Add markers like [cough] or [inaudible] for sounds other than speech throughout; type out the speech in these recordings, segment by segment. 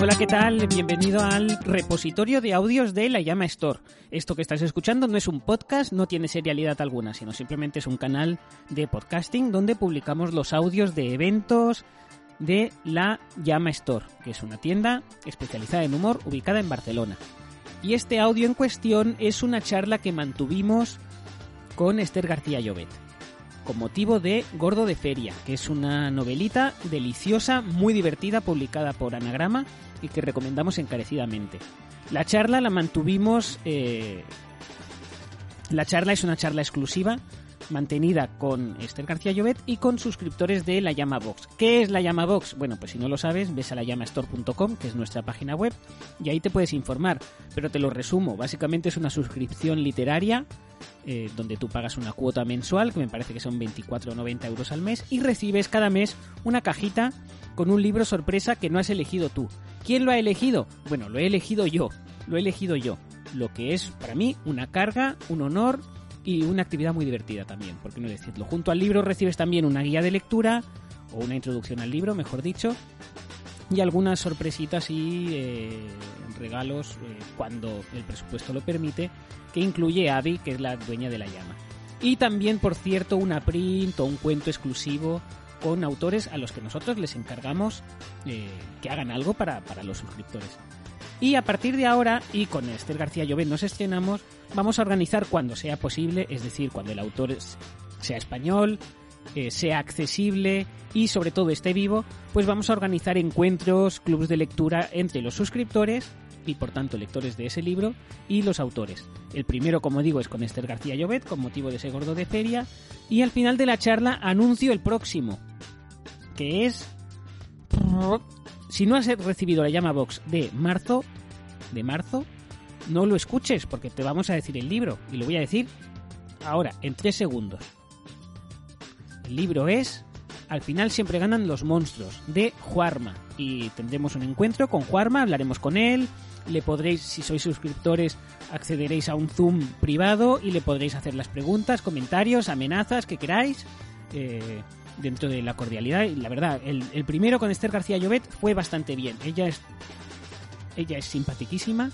Hola, ¿qué tal? Bienvenido al repositorio de audios de La Llama Store. Esto que estás escuchando no es un podcast, no tiene serialidad alguna, sino simplemente es un canal de podcasting donde publicamos los audios de eventos de La Llama Store, que es una tienda especializada en humor ubicada en Barcelona. Y este audio en cuestión es una charla que mantuvimos con Esther García Llobet con motivo de Gordo de Feria, que es una novelita deliciosa, muy divertida, publicada por Anagrama y que recomendamos encarecidamente. La charla la mantuvimos... eh, la charla es una charla exclusiva mantenida con Esther García Llobet y con suscriptores de La Llama Box. ¿Qué es La Llama Box? Bueno, pues si no lo sabes, ves a lalamastore.com, que es nuestra página web, y ahí te puedes informar. Pero te lo resumo, básicamente es una suscripción literaria eh, donde tú pagas una cuota mensual, que me parece que son 24 o 90 euros al mes, y recibes cada mes una cajita con un libro sorpresa que no has elegido tú. ¿Quién lo ha elegido? Bueno, lo he elegido yo, lo he elegido yo. Lo que es para mí una carga, un honor y una actividad muy divertida también, por qué no decirlo. Junto al libro recibes también una guía de lectura, o una introducción al libro, mejor dicho, y algunas sorpresitas y eh, regalos eh, cuando el presupuesto lo permite, que incluye Abby, que es la dueña de la llama. Y también, por cierto, una print o un cuento exclusivo con autores a los que nosotros les encargamos eh, que hagan algo para, para los suscriptores. Y a partir de ahora, y con Esther García Llobet nos estrenamos, vamos a organizar cuando sea posible, es decir, cuando el autor sea español, eh, sea accesible y sobre todo esté vivo, pues vamos a organizar encuentros, clubs de lectura entre los suscriptores y por tanto lectores de ese libro y los autores. El primero, como digo, es con Esther García Llobet, con motivo de ese gordo de feria, y al final de la charla anuncio el próximo, que es si no has recibido la llama box de marzo, de marzo, no lo escuches porque te vamos a decir el libro y lo voy a decir ahora en tres segundos. El libro es Al final siempre ganan los monstruos de Juarma y tendremos un encuentro con Juarma, hablaremos con él, le podréis, si sois suscriptores, accederéis a un Zoom privado y le podréis hacer las preguntas, comentarios, amenazas que queráis. eh, dentro de la cordialidad. Y la verdad el, primero con Esther García Llobet fue bastante bien. Ella es ella es simpaticísima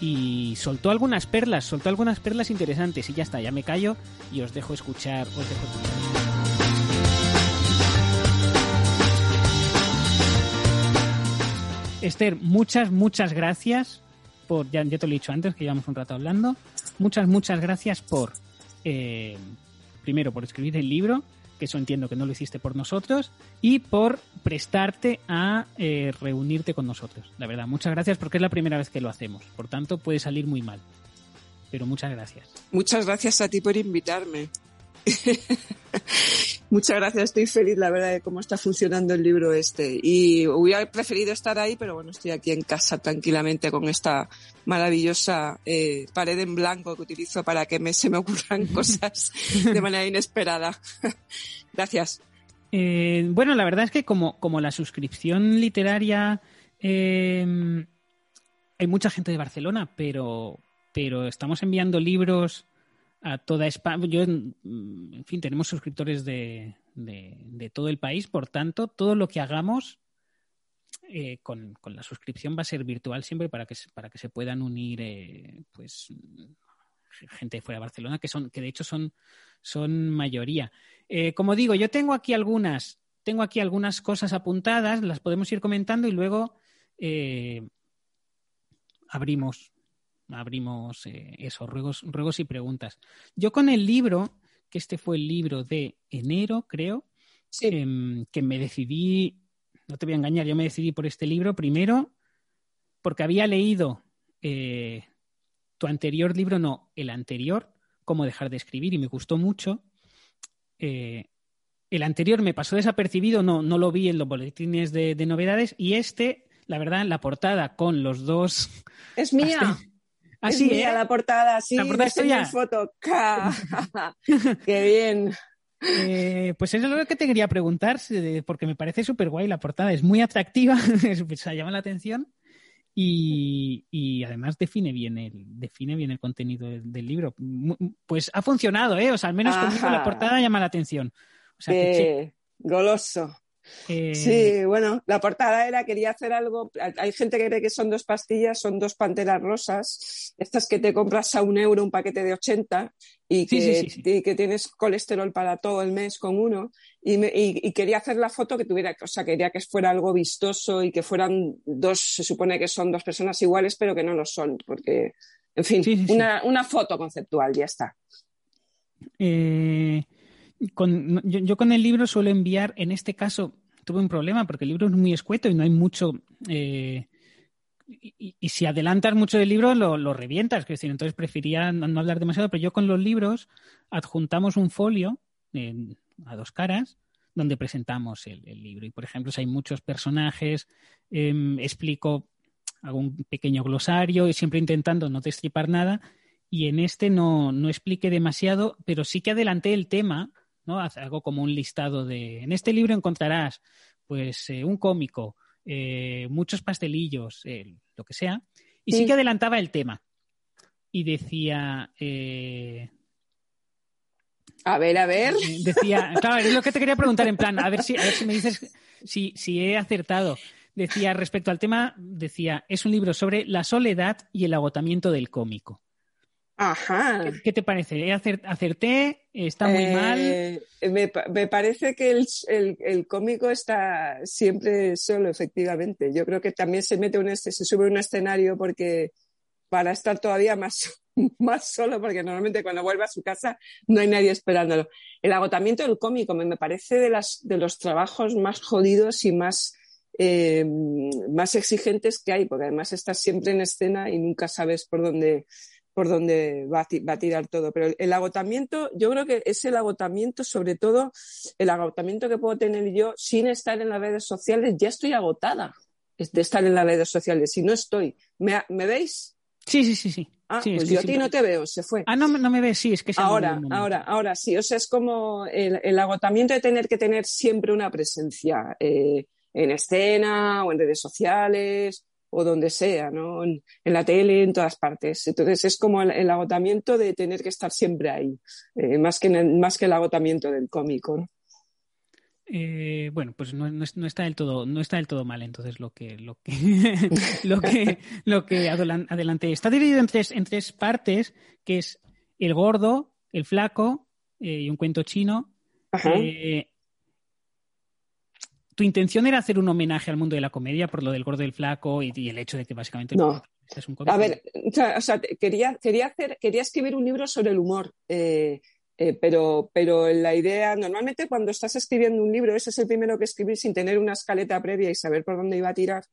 y soltó algunas perlas soltó algunas perlas interesantes. Y ya está ya me callo y os dejo escuchar. Esther muchas muchas gracias por ya, ya te lo he dicho antes que llevamos un rato hablando. Muchas muchas gracias por eh, primero por escribir el libro que eso entiendo que no lo hiciste por nosotros, y por prestarte a eh, reunirte con nosotros. La verdad, muchas gracias porque es la primera vez que lo hacemos. Por tanto, puede salir muy mal. Pero muchas gracias. Muchas gracias a ti por invitarme. [laughs] Muchas gracias, estoy feliz, la verdad, de cómo está funcionando el libro este. Y hubiera preferido estar ahí, pero bueno, estoy aquí en casa tranquilamente con esta maravillosa eh, pared en blanco que utilizo para que me, se me ocurran [laughs] cosas de manera inesperada. [laughs] gracias. Eh, bueno, la verdad es que como, como la suscripción literaria eh, hay mucha gente de Barcelona, pero, pero estamos enviando libros a toda España. Yo, en fin, tenemos suscriptores de, de, todo el país, por tanto, todo lo que hagamos eh, con, con, la suscripción va a ser virtual siempre para que, para que se puedan unir eh, pues gente fuera de Barcelona, que son, que de hecho son, son mayoría. Eh, como digo, yo tengo aquí algunas, tengo aquí algunas cosas apuntadas, las podemos ir comentando y luego abrimos, abrimos eh, eso, ruegos, ruegos y preguntas. Yo con el libro, que este fue el libro de enero, creo, sí. eh, que me decidí, no te voy a engañar, yo me decidí por este libro primero porque había leído eh, tu anterior libro, no, el anterior, Cómo dejar de escribir, y me gustó mucho. Eh, el anterior me pasó desapercibido, no, no lo vi en los boletines de, de novedades, y este, la verdad, la portada con los dos. Es mía. [laughs] Así es ¿eh? la portada, sí. La portada es foto. [laughs] ¡Qué bien! Eh, pues eso es lo que te quería preguntar, porque me parece súper guay la portada, es muy atractiva, [laughs] se llama la atención y, y, además define bien el define bien el contenido del, del, libro. Pues ha funcionado, ¿eh? O sea, al menos Ajá. conmigo la portada llama la atención. O sea, que goloso. Eh, sí, bueno, la portada era, quería hacer algo, hay gente que cree que son dos pastillas, son dos panteras rosas, estas que te compras a un euro un paquete de 80 y que, que tienes colesterol para todo el mes con uno, y, quería hacer la foto que tuviera, o sea, quería que fuera algo vistoso y que fueran dos, se supone que son dos personas iguales, pero que no lo son, porque, en fin, una, foto conceptual, ya está. Eh, yo, con el libro suelo enviar, en este caso tuve un problema porque el libro es muy escueto y no hay mucho... Eh, y, si adelantas mucho del libro lo, revientas, que decir, entonces prefería no, hablar demasiado, pero yo con los libros adjuntamos un folio a dos caras donde presentamos el, libro. Y por ejemplo, si hay muchos personajes, em, explico algún pequeño glosario y siempre intentando no destripar nada. Y en este no, no expliqué demasiado, pero sí que adelanté el tema ¿no? Algo como un listado de. En este libro encontrarás, pues, eh, un cómico, eh, muchos pastelillos, eh, lo que sea. Y sí. que adelantaba el tema. Y decía. A ver, a ver. Decía, claro, es lo que te quería preguntar en plan, a ver si, a ver si me dices si, si he acertado. Decía, respecto al tema, decía, es un libro sobre la soledad y el agotamiento del cómico. Ajá. ¿Qué, te parece? ¿Acerté? ¿Está muy mal? Eh, me, parece que el, cómico está siempre solo, efectivamente. Yo creo que también se mete un, se sube a un escenario porque para estar todavía más, [laughs] más solo, porque normalmente cuando vuelve a su casa no hay nadie esperándolo. El agotamiento del cómico me, parece de, las, de los trabajos más jodidos y más, eh, más exigentes que hay, porque además estás siempre en escena y nunca sabes por dónde por donde va a, tirar todo. Pero el, agotamiento, yo creo que es el agotamiento, sobre todo el agotamiento que puedo tener yo sin estar en las redes sociales. Ya estoy agotada de estar en las redes sociales. Si no estoy, ¿me, veis? Sí, sí, sí, sí. Ah, pues yo a ti no te veo, se fue. Ah, no, no me ves, sí, es que se Ahora, ahora, ahora sí. O sea, es como el, agotamiento de tener que tener siempre una presencia eh, en escena o en redes sociales o donde sea, ¿no? En, la tele, en todas partes. Entonces es como el, agotamiento de tener que estar siempre ahí, eh, más, que más que el agotamiento del cómico, eh, bueno, pues no, está del todo, no está del todo mal entonces lo que, lo que, [laughs] lo que, lo que adelante. Está dividido en tres, en tres partes, que es el gordo, el flaco eh, y un cuento chino. ¿Tu intención era hacer un homenaje al mundo de la comedia por lo del gordo y el flaco y, el hecho de que básicamente no. es un A ver, o sea, quería, quería, hacer, quería escribir un libro sobre el humor, eh, eh, pero, pero la idea, normalmente cuando estás escribiendo un libro, ese es el primero que escribir sin tener una escaleta previa y saber por dónde iba a tirar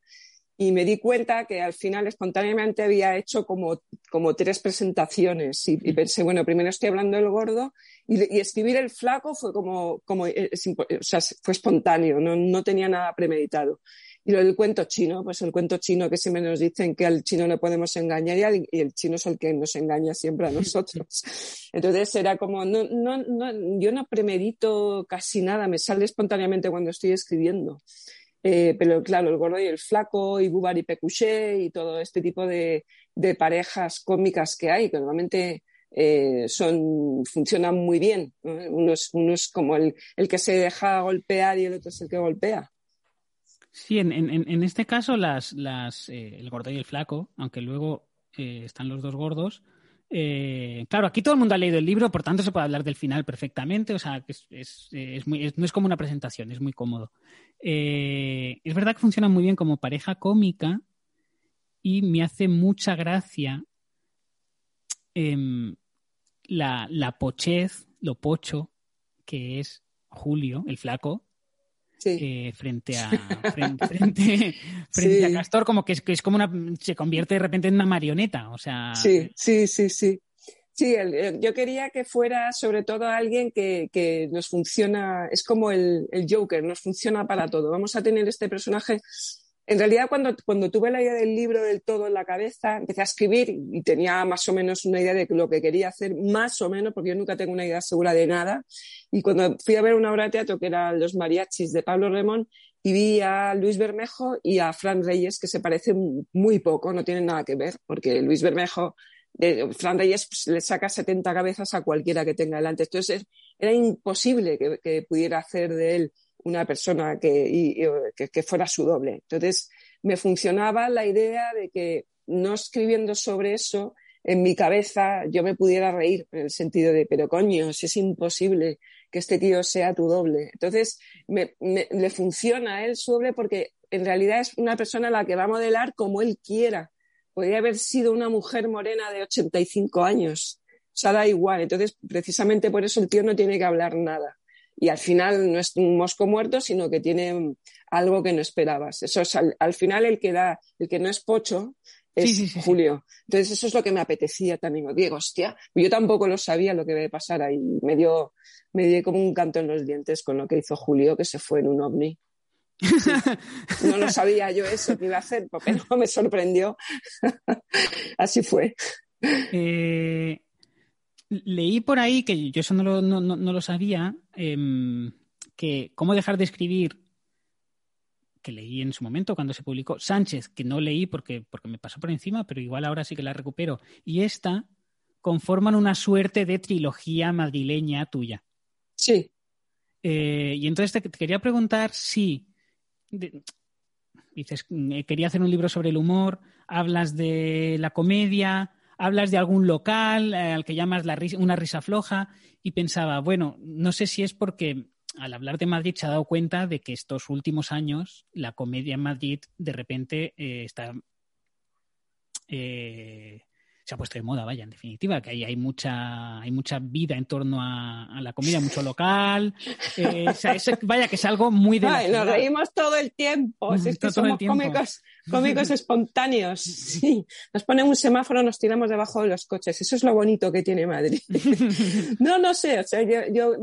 y me di cuenta que al final espontáneamente había hecho como, como tres presentaciones y, pensé, bueno, primero estoy hablando del gordo y, escribir el flaco fue como, como eh, o sea, fue espontáneo, no, no, tenía nada premeditado. Y lo del cuento chino, pues el cuento chino que siempre nos dicen que al chino le podemos engañar y, y el chino es el que nos engaña siempre a nosotros. [laughs] Entonces era como, no, no, no, yo no premedito casi nada, me sale espontáneamente cuando estoy escribiendo. Eh, pero claro, el gordo y el flaco, y Bubar y Pecuché, y todo este tipo de, parejas cómicas que hay, que normalmente eh, son, funcionan muy bien. Uno, es, como el, que se deja golpear y el otro es el que golpea. Sí, en, este caso las, las, eh, el gordo y el flaco, aunque luego están los dos gordos, eh, claro, aquí todo el mundo ha leído el libro, por tanto se puede hablar del final perfectamente. O sea, es, es, muy, no es como una presentación, es muy cómodo. Eh, es verdad que funciona muy bien como pareja cómica y me hace mucha gracia em, la, la pochez, lo pocho que es Julio, el flaco, eh, frente a [laughs] frente, frente, a Castor, como que es, que es como una se convierte de repente en una marioneta, o sea. Sí, sí, sí, sí. Sí, yo quería que fuera sobre todo alguien que, que nos funciona, es como el, el, Joker, nos funciona para todo. Vamos a tener este personaje en realidad, cuando, cuando tuve la idea del libro del todo en la cabeza, empecé a escribir y tenía más o menos una idea de lo que quería hacer, más o menos, porque yo nunca tengo una idea segura de nada. Y cuando fui a ver una obra de teatro que era Los Mariachis de Pablo Remón, y vi a Luis Bermejo y a Fran Reyes, que se parecen muy poco, no tienen nada que ver, porque Luis Bermejo, Fran Reyes pues, le saca 70 cabezas a cualquiera que tenga delante. Entonces era imposible que, pudiera hacer de él una persona que, fuera su doble. Entonces, me funcionaba la idea de que no escribiendo sobre eso, en mi cabeza yo me pudiera reír en el sentido de, pero coño, si es imposible que este tío sea tu doble. Entonces, le funciona a él su doble porque en realidad es una persona a la que va a modelar como él quiera. Podría haber sido una mujer morena de 85 años. O sea, da igual. Entonces, precisamente por eso el tío no tiene que hablar nada y al final no es un mosco muerto, sino que tiene algo que no esperabas. Eso es al, final el que da, el que no es pocho es Julio. Entonces eso es lo que me apetecía también. Digo, hostia, yo tampoco lo sabía lo que iba a pasar ahí. Me dio, me dio como un canto en los dientes con lo que hizo Julio, que se fue en un ovni. [laughs] No lo sabía yo eso que iba a hacer, porque no [laughs] me sorprendió. [laughs] Así fue. Eh, leí por ahí, que yo eso no lo, no, lo sabía, em, que cómo dejar de escribir, que leí en su momento cuando se publicó, Sánchez, que no leí porque, porque me pasó por encima, pero igual ahora sí que la recupero, y esta conforman una suerte de trilogía madrileña tuya. Sí. Eh, y entonces te, quería preguntar si... dices, mm, quería hacer un libro sobre el humor, hablas de la comedia, hablas de algún local eh, al que llamas una risa floja y pensaba, bueno, no sé si es porque al hablar de Madrid se ha dado cuenta de que estos últimos años la comedia en Madrid de repente eh, está eh, se ha puesto de moda, vaya, en definitiva, que ahí hay mucha, hay mucha vida en torno a, la comida, mucho local. Eh, vaya, que es algo muy de. nos reímos todo el tiempo. es que somos cómicos, cómicos [laughs] espontáneos. Sí. Nos ponen un semáforo, nos tiramos debajo de los coches. Eso es lo bonito que tiene Madrid. [laughs] no, no sé. O sea, yo,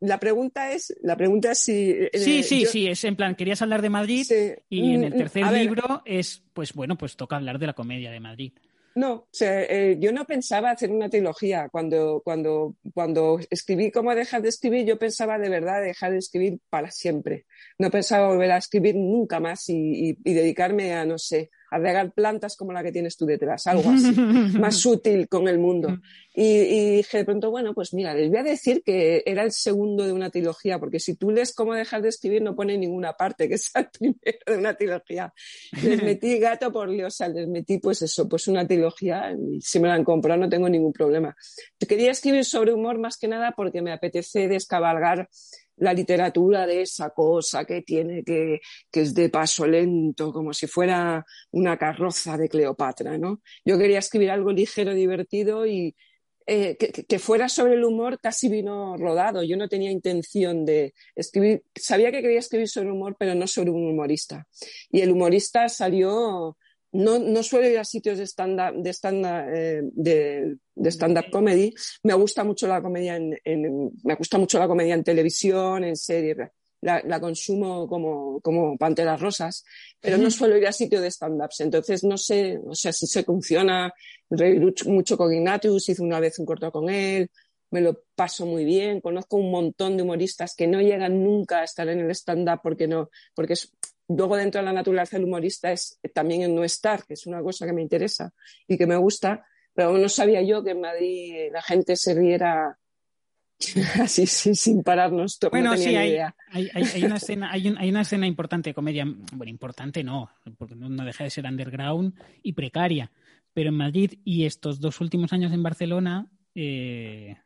la pregunta es, la pregunta es si. Eh, sí, sí, sí. Es en plan, querías hablar de Madrid y en el mm, tercer libro es, pues bueno, pues toca hablar de la comedia de Madrid. No, eh, yo no pensaba hacer una trilogía. Cuando, cuando, cuando escribí Cómo dejar de escribir, yo pensaba de verdad dejar de escribir para siempre. No pensaba volver a escribir nunca más y dedicarme a, no sé, a regar plantas como la que tienes tú detrás, algo [laughs] así, más sutil con el mundo. Y, dije de pronto, bueno, pues mira, les voy a decir que era el segundo de una trilogía, porque si tú lees cómo dejar de escribir no pone ninguna parte, que es el primero de una trilogía. Les metí gato por liosa, les metí pues eso, pues una trilogía, y si me la han comprado no tengo ningún problema. Quería escribir sobre humor más que nada porque me apetece descabalgar la literatura de esa cosa que tiene que, que es de paso lento, como si fuera una carroza de Cleopatra, ¿no? Yo quería escribir algo ligero, divertido y eh, que, fuera sobre el humor casi vino rodado. Yo no tenía intención de escribir, sabía que quería escribir sobre humor, pero no sobre un humorista. Y el humorista salió no, no suelo ir a sitios de stand-up de stand eh, de, de stand comedy. Me gusta mucho la comedia en, me gusta mucho la comedia en televisión, en series. La, la consumo como, como panteras rosas, pero no suelo ir a sitios de stand-ups. Entonces no sé, o sea, si se funciona. Reír mucho con Ignatius, hice una vez un corto con él, me lo paso muy bien. Conozco un montón de humoristas que no llegan nunca a estar en el stand-up porque no, porque es, Luego, dentro de la naturaleza del humorista es también el no estar, que es una cosa que me interesa y que me gusta, pero no sabía yo que en Madrid la gente se riera [laughs] así sin pararnos. Bueno, sí, hay, hay, una [laughs] escena, hay, una escena importante de comedia, bueno, importante no, porque no, deja de ser underground y precaria, pero en Madrid y estos dos últimos años en Barcelona, eh,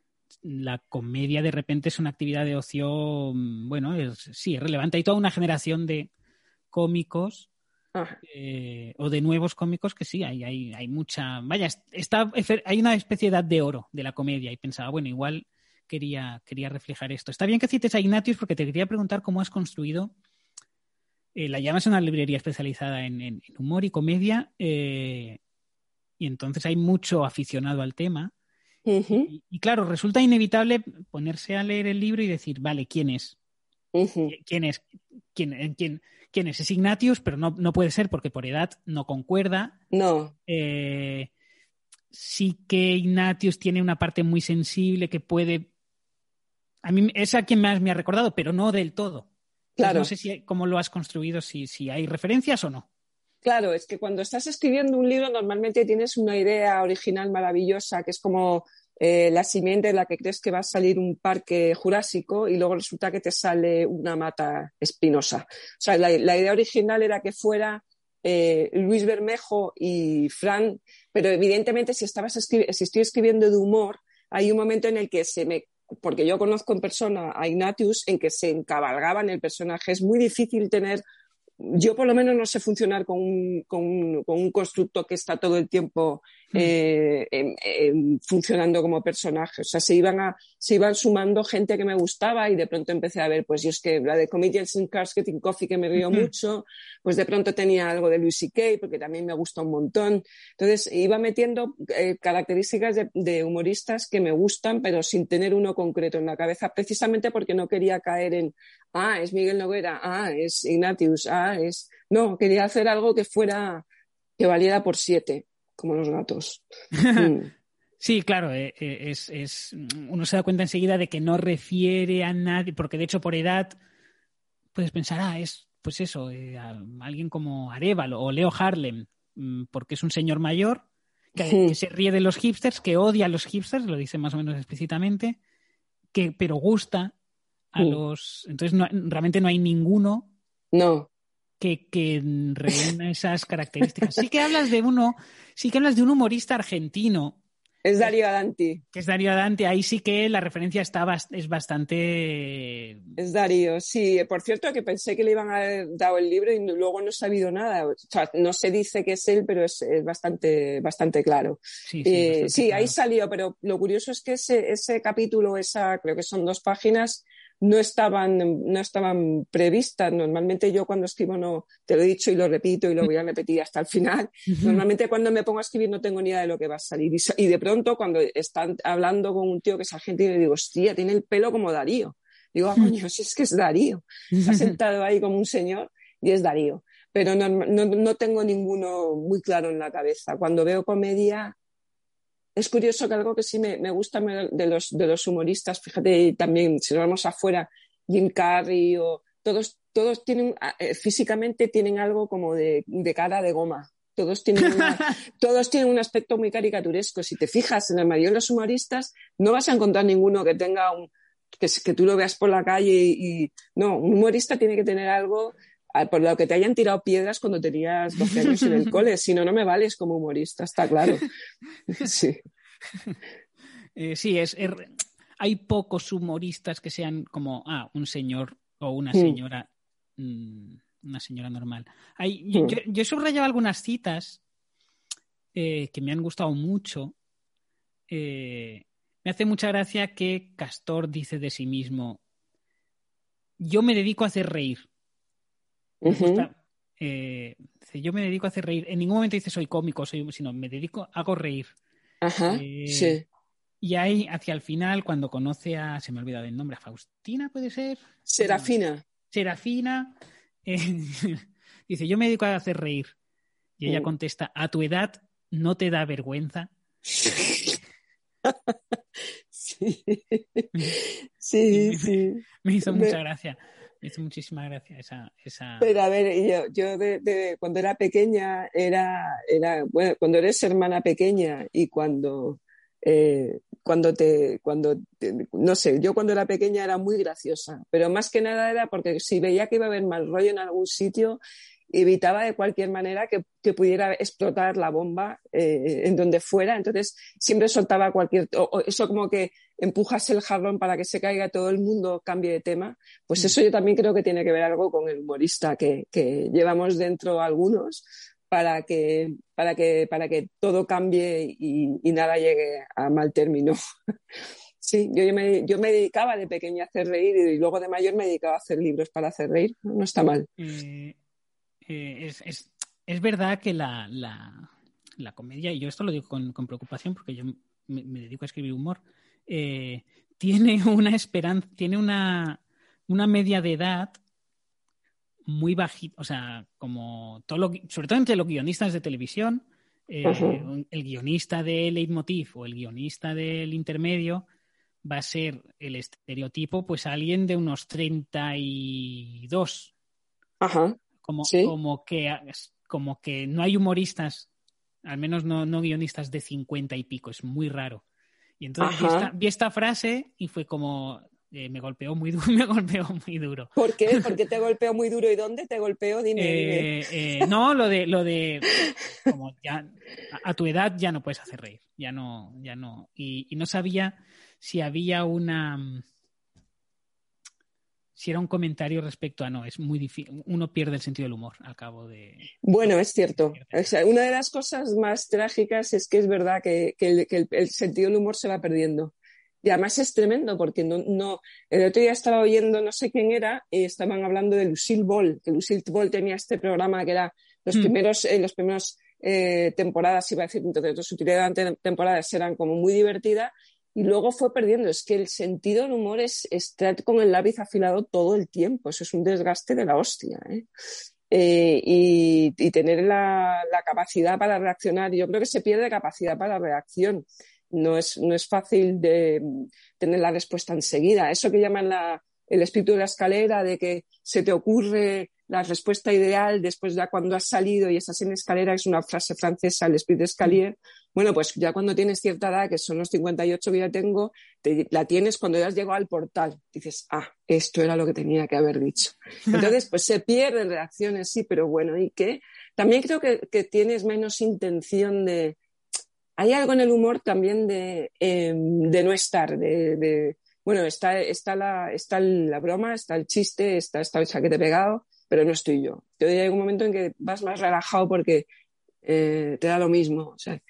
la comedia de repente es una actividad de ocio, mm, bueno, es, sí, es relevante. Hay toda una generación de, cómicos eh, o de nuevos cómicos que sí, hay, hay, hay mucha. Vaya, está, hay una especie de edad de oro de la comedia y pensaba, bueno, igual quería, quería reflejar esto. Está bien que cites a Ignatius porque te quería preguntar cómo has construido. Eh, la llamas una librería especializada en, humor y comedia eh, y entonces hay mucho aficionado al tema. y, claro, resulta inevitable ponerse a leer el libro y decir, vale, ¿quién es? ¿Quién es? ¿Quién, quién, quién es, es Ignatius, pero no, no puede ser porque por edad no concuerda. No. Eh, sí que Ignatius tiene una parte muy sensible que puede. A mí es a quien más me ha recordado, pero no del todo. Claro. no sé si, cómo lo has construido, si, si hay referencias o no. Claro, es que cuando estás escribiendo un libro normalmente tienes una idea original maravillosa que es como eh, la simiente en la que crees que va a salir un parque jurásico y luego resulta que te sale una mata espinosa. O sea, la, idea original era que fuera eh, Luis Bermejo y Fran, pero evidentemente si, estabas si estoy escribiendo de humor, hay un momento en el que se me porque yo conozco en persona a Ignatius, en que se encabalgaban el personaje. Es muy difícil tener yo por lo menos no sé funcionar con un, con con un constructo que está todo el tiempo Mm. eh, funcionando como personaje. O sea, se iban, a, se iban sumando gente que me gustaba y de pronto empecé a ver, pues yo es que la de Comedians in Cars Getting Coffee que me río mucho, pues de pronto tenía algo de Louis C.K. porque también me gusta un montón. Entonces iba metiendo eh, características de, de, humoristas que me gustan, pero sin tener uno concreto en la cabeza, precisamente porque no quería caer en, ah, es Miguel Noguera, ah, es Ignatius, ah, es... No, quería hacer algo que fuera, que valiera por siete como los gatos. Mm. [laughs] Sí, claro, eh, eh, es, es, uno se da cuenta enseguida de que no refiere a nadie, porque de hecho por edad puedes pensar, ah, es pues eso, eh, alguien como Arevalo o Leo Harlem, mm, porque es un señor mayor que, se ríe de los hipsters, que odia a los hipsters, lo dice más o menos explícitamente, que pero gusta a mm. los... Entonces realmente no hay ninguno no que, que reúna esas características. Sí que hablas de uno, sí que hablas de un humorista argentino. Es Darío Adanti. Que es Darío Adanti. Ahí sí que la referencia está es bastante. Es Darío, sí. Por cierto, que pensé que le iban a haber dado el libro y luego no he sabido nada. O sea, no se dice que es él, pero es, bastante, bastante claro. Sí, sí, eh, ahí salió, pero lo curioso es que ese, ese capítulo, esa, creo que son dos páginas, no estaban, no estaban previstas. Normalmente yo cuando escribo no, te lo he dicho y lo repito y lo voy a repetir hasta el final. [laughs] Normalmente cuando me pongo a escribir no tengo ni idea de lo que va a salir. Y, de pronto cuando están hablando con un tío que es argentino, digo, hostia, tiene el pelo como Darío. Digo, ah, coño, si es que es Darío. Está sentado ahí como un señor y es Darío. Pero no, no, no tengo ninguno muy claro en la cabeza. Cuando veo comedia, es curioso que algo que sí me, gusta de los, de los humoristas, fíjate también, si nos vamos afuera, Jim Carrey o todos, todos tienen, eh, físicamente tienen algo como de, cara de goma. Todos tienen, [laughs] todos tienen un aspecto muy caricaturesco. Si te fijas en la mayoría de los humoristas, no vas a encontrar ninguno que tenga un, que, que tú lo veas por la calle y, no, un humorista tiene que tener algo por lo que te hayan tirado piedras cuando tenías 12 años en el [laughs] cole, si no, no me vales como humorista, está claro. [laughs] Sí. Eh, sí, es, hay pocos humoristas que sean como, ah, un señor o una mm. señora, mm, una señora normal. Hay, mm. yo, he subrayado algunas citas eh, que me han gustado mucho. Eh, me hace mucha gracia que Castor dice de sí mismo, yo me dedico a hacer reír. Eh, yo me dedico a hacer reír. En ningún momento dice soy cómico, soy, sino me dedico, hago reír. Ajá, eh, sí. Y ahí, hacia el final, cuando conoce a, se me ha olvidado el nombre, a Faustina, ¿puede ser? Serafina. Serafina, [laughs] eh, dice, yo me dedico a hacer reír. Y ella mm. contesta, a tu edad no te da vergüenza. [laughs] sí, [laughs] sí, sí. Me hizo mucha gracia. Me hizo muchísima gracia esa, esa... Pero a ver, yo, yo de, cuando era pequeña, era, era, bueno, cuando eres hermana pequeña y cuando, eh, cuando te, cuando, no sé, yo cuando era pequeña era muy graciosa, pero más que nada era porque si veía que iba a haber mal rollo en algún sitio, evitaba de cualquier manera que, que pudiera explotar la bomba eh, en donde fuera. Entonces siempre soltaba cualquier, eso como que empujas el jarrón para que se caiga todo el mundo, cambie de tema. Pues mm. eso yo también creo que tiene que ver algo con el humorista que, que llevamos dentro algunos para que, para que, para que todo cambie y, y nada llegue a mal término. [laughs] Sí, yo, me, yo me dedicaba de pequeña a hacer reír y luego de mayor me dedicaba a hacer libros para hacer reír. No, está mal. Eh, eh, es, es, verdad que la, la, la, comedia, y yo esto lo digo con, con preocupación porque yo me, dedico a escribir humor, eh, tiene [laughs] una esperanza, tiene una, una media de edad muy bajita, o sea, como todo lo, sobre todo entre los guionistas de televisión, eh, el guionista de Leitmotiv o el guionista del intermedio va a ser el estereotipo, pues alguien de unos 32. Ajá. Como, como, que, como que no hay humoristas, al menos no, no guionistas de 50 y pico, es muy raro. Y entonces vi esta, vi esta, frase y fue como, eh, me golpeó muy duro, [laughs] me golpeó muy duro. ¿Por qué? ¿Por qué te golpeó muy duro y dónde te golpeó? Dime. Eh, eh, no, lo de, lo de, [laughs] como ya, a, tu edad ya no puedes hacer reír, ya no, ya no. Y, y no sabía si había una, si era un comentario respecto a no, es muy difícil, uno pierde el sentido del humor al cabo de... Bueno, es cierto. una de las cosas más trágicas es que es verdad que, el, que el, sentido del humor se va perdiendo. Y además es tremendo porque no, no, el otro día estaba oyendo, no sé quién era, y estaban hablando de Lucille Ball, que Lucille Ball tenía este programa que era los mm. primeros, eh, los primeros eh, temporadas, iba a decir, entonces su temporadas eran como muy divertidas y luego fue perdiendo. Es que el sentido del humor es estar con el lápiz afilado todo el tiempo. Eso es un desgaste de la hostia. ¿eh? Eh, y, tener la, la, capacidad para reaccionar. Yo creo que se pierde capacidad para reacción no es, no es fácil de tener la respuesta enseguida. Eso que llaman la, el espíritu de la escalera, de que se te ocurre la respuesta ideal después ya cuando has salido y estás en escalera, es una frase francesa, el espíritu de escalier. Bueno, pues ya cuando tienes cierta edad, que son los 58 que ya tengo, la tienes cuando ya has llegado al portal. Dices, ah, esto era lo que tenía que haber dicho. [laughs] Entonces, pues se pierden reacciones, sí, pero bueno, ¿y qué? También creo que, que tienes menos intención de, hay algo en el humor también de, em, de no estar, de, bueno, está, está, la, está la broma, está el chiste, está esta te he pegado, pero no estoy yo. Te hay un momento en que vas más relajado porque eh, te da lo mismo. O sea,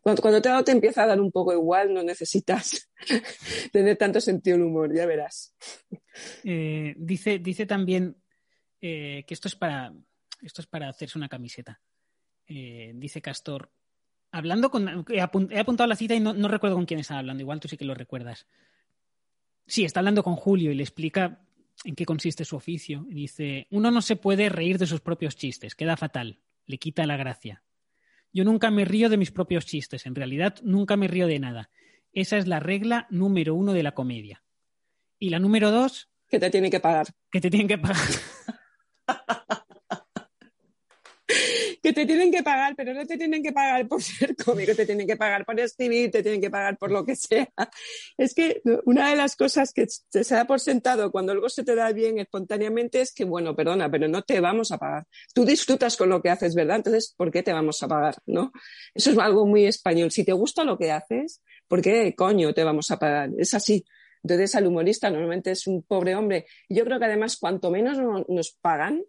cuando, cuando te, te empieza a dar un poco igual, no necesitas [laughs] tener tanto sentido del humor, ya verás. Eh, dice, dice también eh, que esto es para esto es para hacerse una camiseta. dice Castor, hablando con. He, apuntado la cita y no, recuerdo con quién estaba hablando, igual tú sí que lo recuerdas. Sí, está hablando con Julio y le explica en qué consiste su oficio. dice: Uno no se puede reír de sus propios chistes, queda fatal, le quita la gracia. Yo nunca me río de mis propios chistes, en realidad nunca me río de nada. Esa es la regla número uno de la comedia. Y la número dos. Que te tienen que pagar. Que te tienen que pagar. [laughs] que te tienen que pagar, pero no te tienen que pagar por ser cómico, te tienen que pagar por escribir, te tienen que pagar por lo que sea. Es que una de las cosas que se da por sentado cuando algo se te da bien espontáneamente es que, bueno, perdona, pero no te vamos a pagar. Tú disfrutas con lo que haces, ¿verdad? Entonces, ¿por qué te vamos a pagar? ¿No? Eso es algo muy español. Si te gusta lo que haces, ¿por qué coño te vamos a pagar? Es así. Entonces, al humorista normalmente es un pobre hombre. Yo creo que además, cuanto menos nos pagan,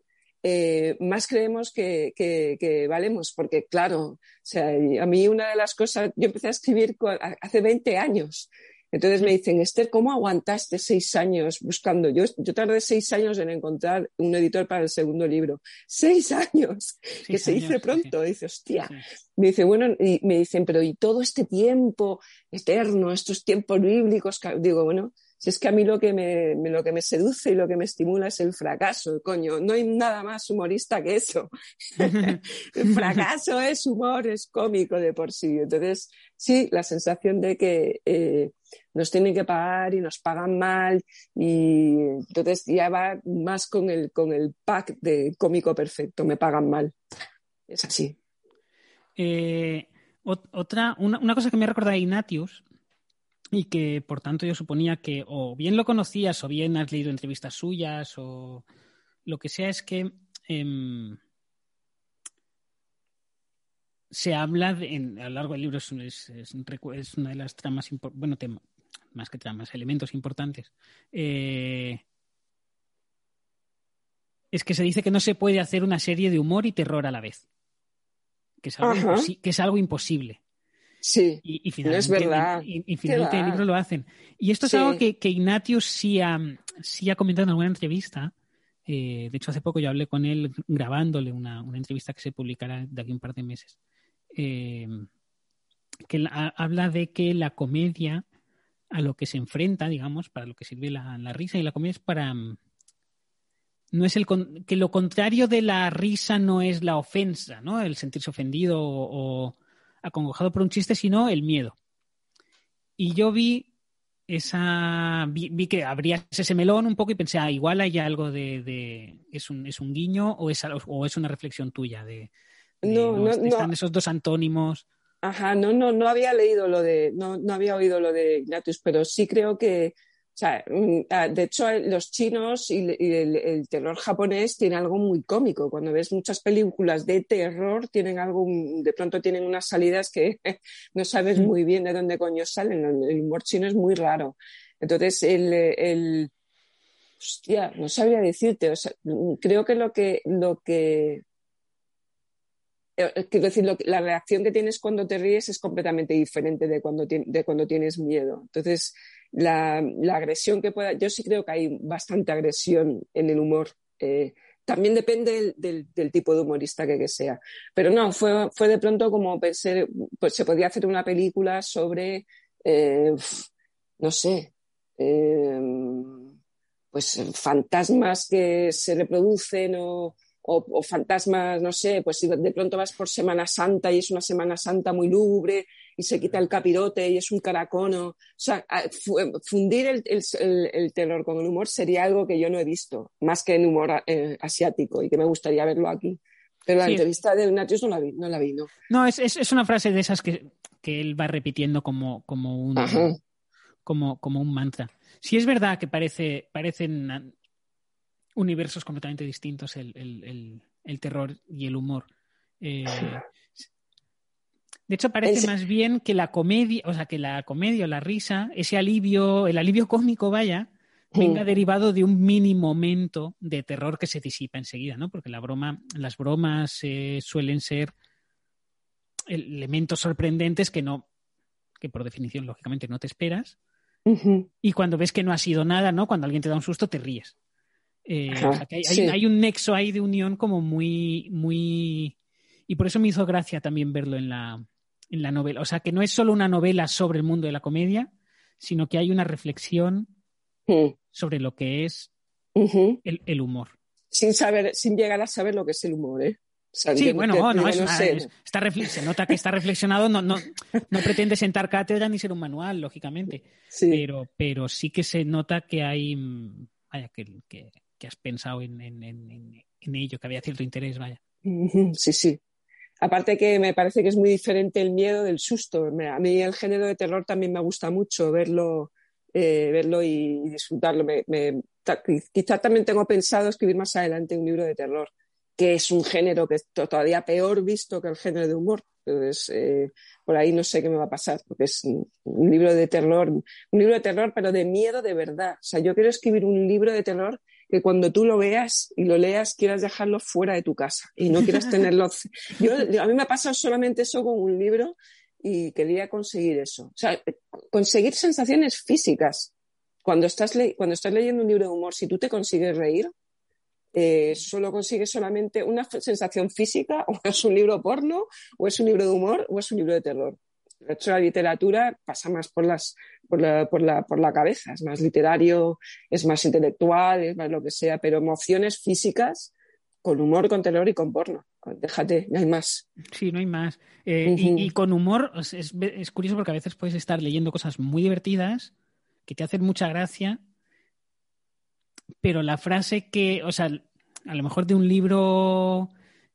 eh, más creemos que, que, valemos, porque claro, o sea, a mí una de las cosas, yo empecé a escribir hace 20 años, entonces me dicen, Esther, ¿cómo aguantaste seis años buscando? Yo, yo tardé seis años en encontrar un editor para el segundo libro. ¡Seis años! que se dice pronto. Dice, hostia. Me dice, bueno, y me dicen, pero ¿y todo este tiempo eterno, estos tiempos bíblicos? Digo, bueno, si es que a mí lo que me, lo que me seduce y lo que me estimula es el fracaso, coño, no hay nada más humorista que eso. [laughs] el fracaso es humor, es cómico de por sí. Entonces, sí, la sensación de que eh, nos tienen que pagar y nos pagan mal y entonces ya va más con el, con el pack de cómico perfecto, me pagan mal. Es así. Eh, otra, una, una, cosa que me recuerda a Ignatius y que por tanto yo suponía que o bien lo conocías o bien has leído entrevistas suyas o lo que sea es que em, se habla en, a lo largo del libro es, es, una de las tramas bueno más que tramas elementos importantes. Eh, es que se dice que no se puede hacer una serie de humor y terror a la vez que es algo, que es algo imposible Sí, y, finalmente, es verdad. Y, finalmente el libro lo hacen. Y esto es algo que, que Ignatius sí ha, sí ha comentado en alguna entrevista. Eh, de hecho, hace poco yo hablé con él grabándole una, una, entrevista que se publicará de aquí un par de meses. Eh, que habla de que la comedia a lo que se enfrenta, digamos, para lo que sirve la, la risa, y la comedia es para, no es el que lo contrario de la risa no es la ofensa, ¿no? El sentirse ofendido o, acongojado por un chiste, sino el miedo. Y yo vi esa vi, que abrías ese melón un poco y pensé, ah, igual hay algo de, es, un, es un guiño o es, o es una reflexión tuya de, no, no, están esos dos antónimos. Ajá, no, no, no había leído lo de, no, no había oído lo de Ignatius, pero sí creo que, o sea, mm, ah, de hecho, los chinos y, el, terror japonés tienen algo muy cómico. Cuando ves muchas películas de terror, tienen algo, de pronto tienen unas salidas que [laughs] no sabes muy bien de dónde coño salen. El humor chino es muy raro. Entonces, el, el hostia, no sabía decirte. O sea, creo que lo que, lo que eh, quiero decir, la reacción que tienes cuando te ríes es completamente diferente de cuando, de cuando tienes miedo. Entonces, la, agresión que pueda, yo sí creo que hay bastante agresión en el humor. Eh, también depende del, tipo de humorista que, sea. Pero no, fue, fue de pronto como pensé, pues se podía hacer una película sobre, eh, no sé, pues fantasmas que se reproducen o o, fantasmas, no sé, pues si de pronto vas por Semana Santa y es una Semana Santa muy lúgubre y se quita el capirote y es un caracono. O sea, fundir el, el, terror con el humor sería algo que yo no he visto, más que en humor eh, asiático y que me gustaría verlo aquí. Pero la entrevista de Natius no la vi, no la vi, ¿no? No, es, es, una frase de esas que, que él va repitiendo como, como, un, como, como un mantra. Sí es verdad que parece, parecen universos completamente distintos el, terror y el humor. Eh, de hecho, parece más bien que la comedia, o sea, que la comedia o la risa, ese alivio, el alivio cósmico, vaya, venga mm. derivado de un mini momento de terror que se disipa enseguida, ¿no? Porque la broma, las bromas eh, suelen ser elementos sorprendentes que no, que por definición, lógicamente, no te esperas. Y cuando ves que no ha sido nada, ¿no? Cuando alguien te da un susto, te ríes. Eh, hay, un nexo ahí de unión como muy, muy... Y por eso me hizo gracia también verlo en la, en la novela. O sea, que no es solo una novela sobre el mundo de la comedia, sino que hay una reflexión sobre lo que es el, humor. Sin saber, sin llegar a saber lo que es el humor, ¿eh? sí, bueno, no, es, se nota que está reflexionado, no, no, no pretende sentar cátedra ni ser un manual, lógicamente, Pero, pero sí que se nota que hay, mm, vaya, que, que, que has pensado en, ello, que había cierto interés, vaya. Sí, sí. Aparte que me parece que es muy diferente el miedo del susto. A mí el género de terror también me gusta mucho verlo, eh, verlo y, disfrutarlo. Quizá también tengo pensado escribir más adelante un libro de terror, que es un género que es todavía peor visto que el género de humor. Entonces, eh, por ahí no sé qué me va a pasar, porque es un libro de terror, un libro de terror, pero de miedo de verdad. O sea, yo quiero escribir un libro de terror que cuando tú lo veas y lo leas quieras dejarlo fuera de tu casa y no quieras [laughs] tenerlo. Yo, a mí me ha pasado solamente eso con un libro y quería conseguir eso. O sea, conseguir sensaciones físicas. Cuando estás, cuando estás leyendo un libro de humor, si tú te consigues reír, eh, solo consigues solamente una sensación física, [laughs] o es un libro porno, o es un libro de humor, o es un libro de terror. De hecho, la literatura pasa más por, las, por, la, por, la, por la cabeza, es más literario, es más intelectual, es más lo que sea, pero emociones físicas con humor, con terror y con porno. Déjate, no hay más. Sí, no hay más. Eh, y, con humor es, es, curioso porque a veces puedes estar leyendo cosas muy divertidas que te hacen mucha gracia, pero la frase que, o sea, a lo mejor de un libro,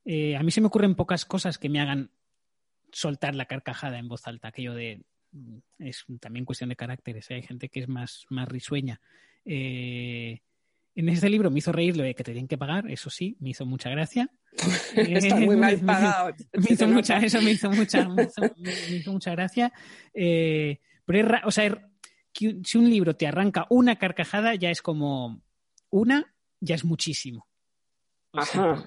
eh, a mí se me ocurren pocas cosas que me hagan soltar la carcajada en voz alta, aquello de mm, es también cuestión de caracteres, ¿eh? hay gente que es más, más risueña. Eh, en este libro me hizo reír lo de que te tienen que pagar, eso sí, me hizo mucha gracia. [laughs] Está muy mal pagado. [laughs] Me, hizo [laughs] mucha, eso me hizo mucha, me hizo, mucha gracia. Eh, pero o sea, si un libro te arranca una carcajada, ya es como una, ya es muchísimo.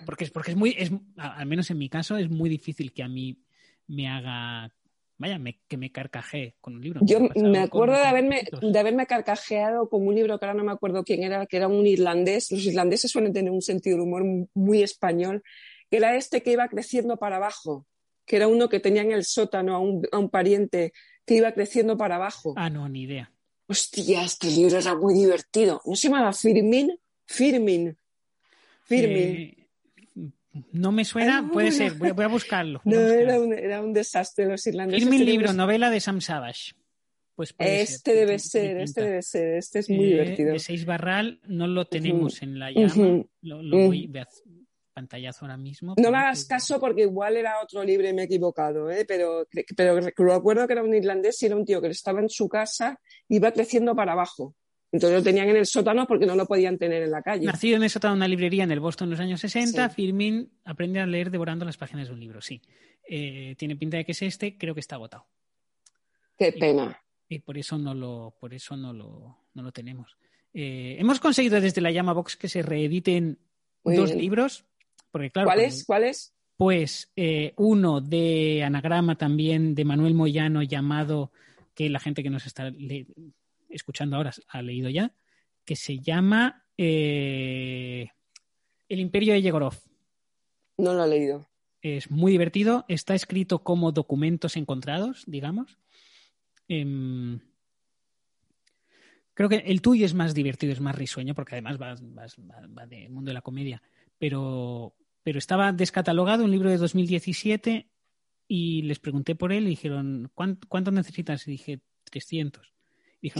porque, es, porque es muy, es, al menos en mi caso, es muy difícil que a mí me haga vaya, que me carcajee con un libro. Yo me, acuerdo de haberme, de haberme carcajeado con un libro que ahora no me acuerdo quién era, que era un irlandés. Los irlandeses suelen tener un sentido de humor muy español, que era este que iba creciendo para abajo, que era uno que tenía en el sótano a un, a un pariente que iba creciendo para abajo. Ah, no, ni idea. Hostia, este libro era muy divertido. ¿No se llamaba Firmin? Firmin. Firmin. Eh, no me suena, puede ser, voy, a buscarlo. [laughs] no, Era, un, era, un, desastre los irlandeses. mi libro, novela de Sam Savage. Pues este debe ser, este debe ser, este es muy divertido. De Seis Barral no lo tenemos en la llama. lo, voy, pantallazo ahora mismo. No me hagas caso porque igual era otro libro y me he equivocado, ¿eh? pero, pero recuerdo que era un irlandés y era un tío que estaba en su casa y iba creciendo para abajo. Entonces lo tenían en el sótano porque no lo podían tener en la calle. Nacido en el sótano de una librería en el Boston en los años 60, Firmin aprende a leer devorando las páginas de un libro, sí. Eh, tiene pinta de que es este, creo que está agotado. Qué pena. Y, por eso no lo, por eso no lo, no lo tenemos. Eh, hemos conseguido desde la Llama Box que se reediten dos libros. Porque, claro, ¿Cuáles? ¿Cuáles? Pues eh, uno de anagrama también de Manuel Moyano llamado, que la gente que nos está escuchando ahora ha leído ya, que se llama eh, El Imperio de Yegorov. No lo he leído. Es muy divertido. Está escrito como documentos encontrados, digamos. Em, creo que el tuyo es más divertido, es más risueño, porque además va, va, del mundo de la comedia. Pero, pero estaba descatalogado un libro de 2017 y les pregunté por él y dijeron, ¿cuánto, necesitas? Y dije, 300. Dijo,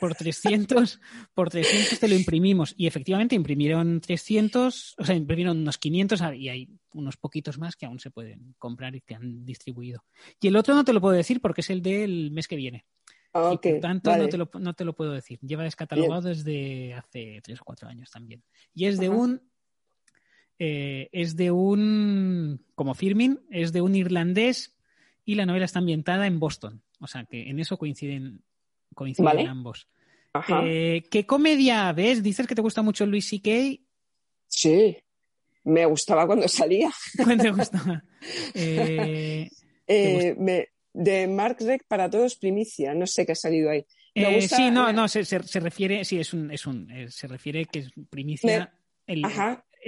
por, 300, por 300 te lo imprimimos. Y efectivamente imprimieron 300, o sea, imprimieron unos 500 y hay unos poquitos más que aún se pueden comprar y que han distribuido. Y el otro no te lo puedo decir porque es el del mes que viene. por tanto, no, te lo, no, te lo, puedo decir. Lleva descatalogado desde hace 3 o 4 años también. Y es de un. Eh, es de un. Como Firmin, es de un irlandés y la novela está ambientada en Boston. O sea que en eso coinciden coinciden ambos. Eh, ¿Qué comedia ves? Dices que te gusta mucho Luis C.K. Sí, me gustaba cuando salía. [laughs] ¿Cuándo te gustaba? [laughs] Eh, eh, de Mark Reck para todos primicia, no sé qué ha salido ahí. sí, no, no, se, refiere, sí, es un, es un, se refiere que es primicia el,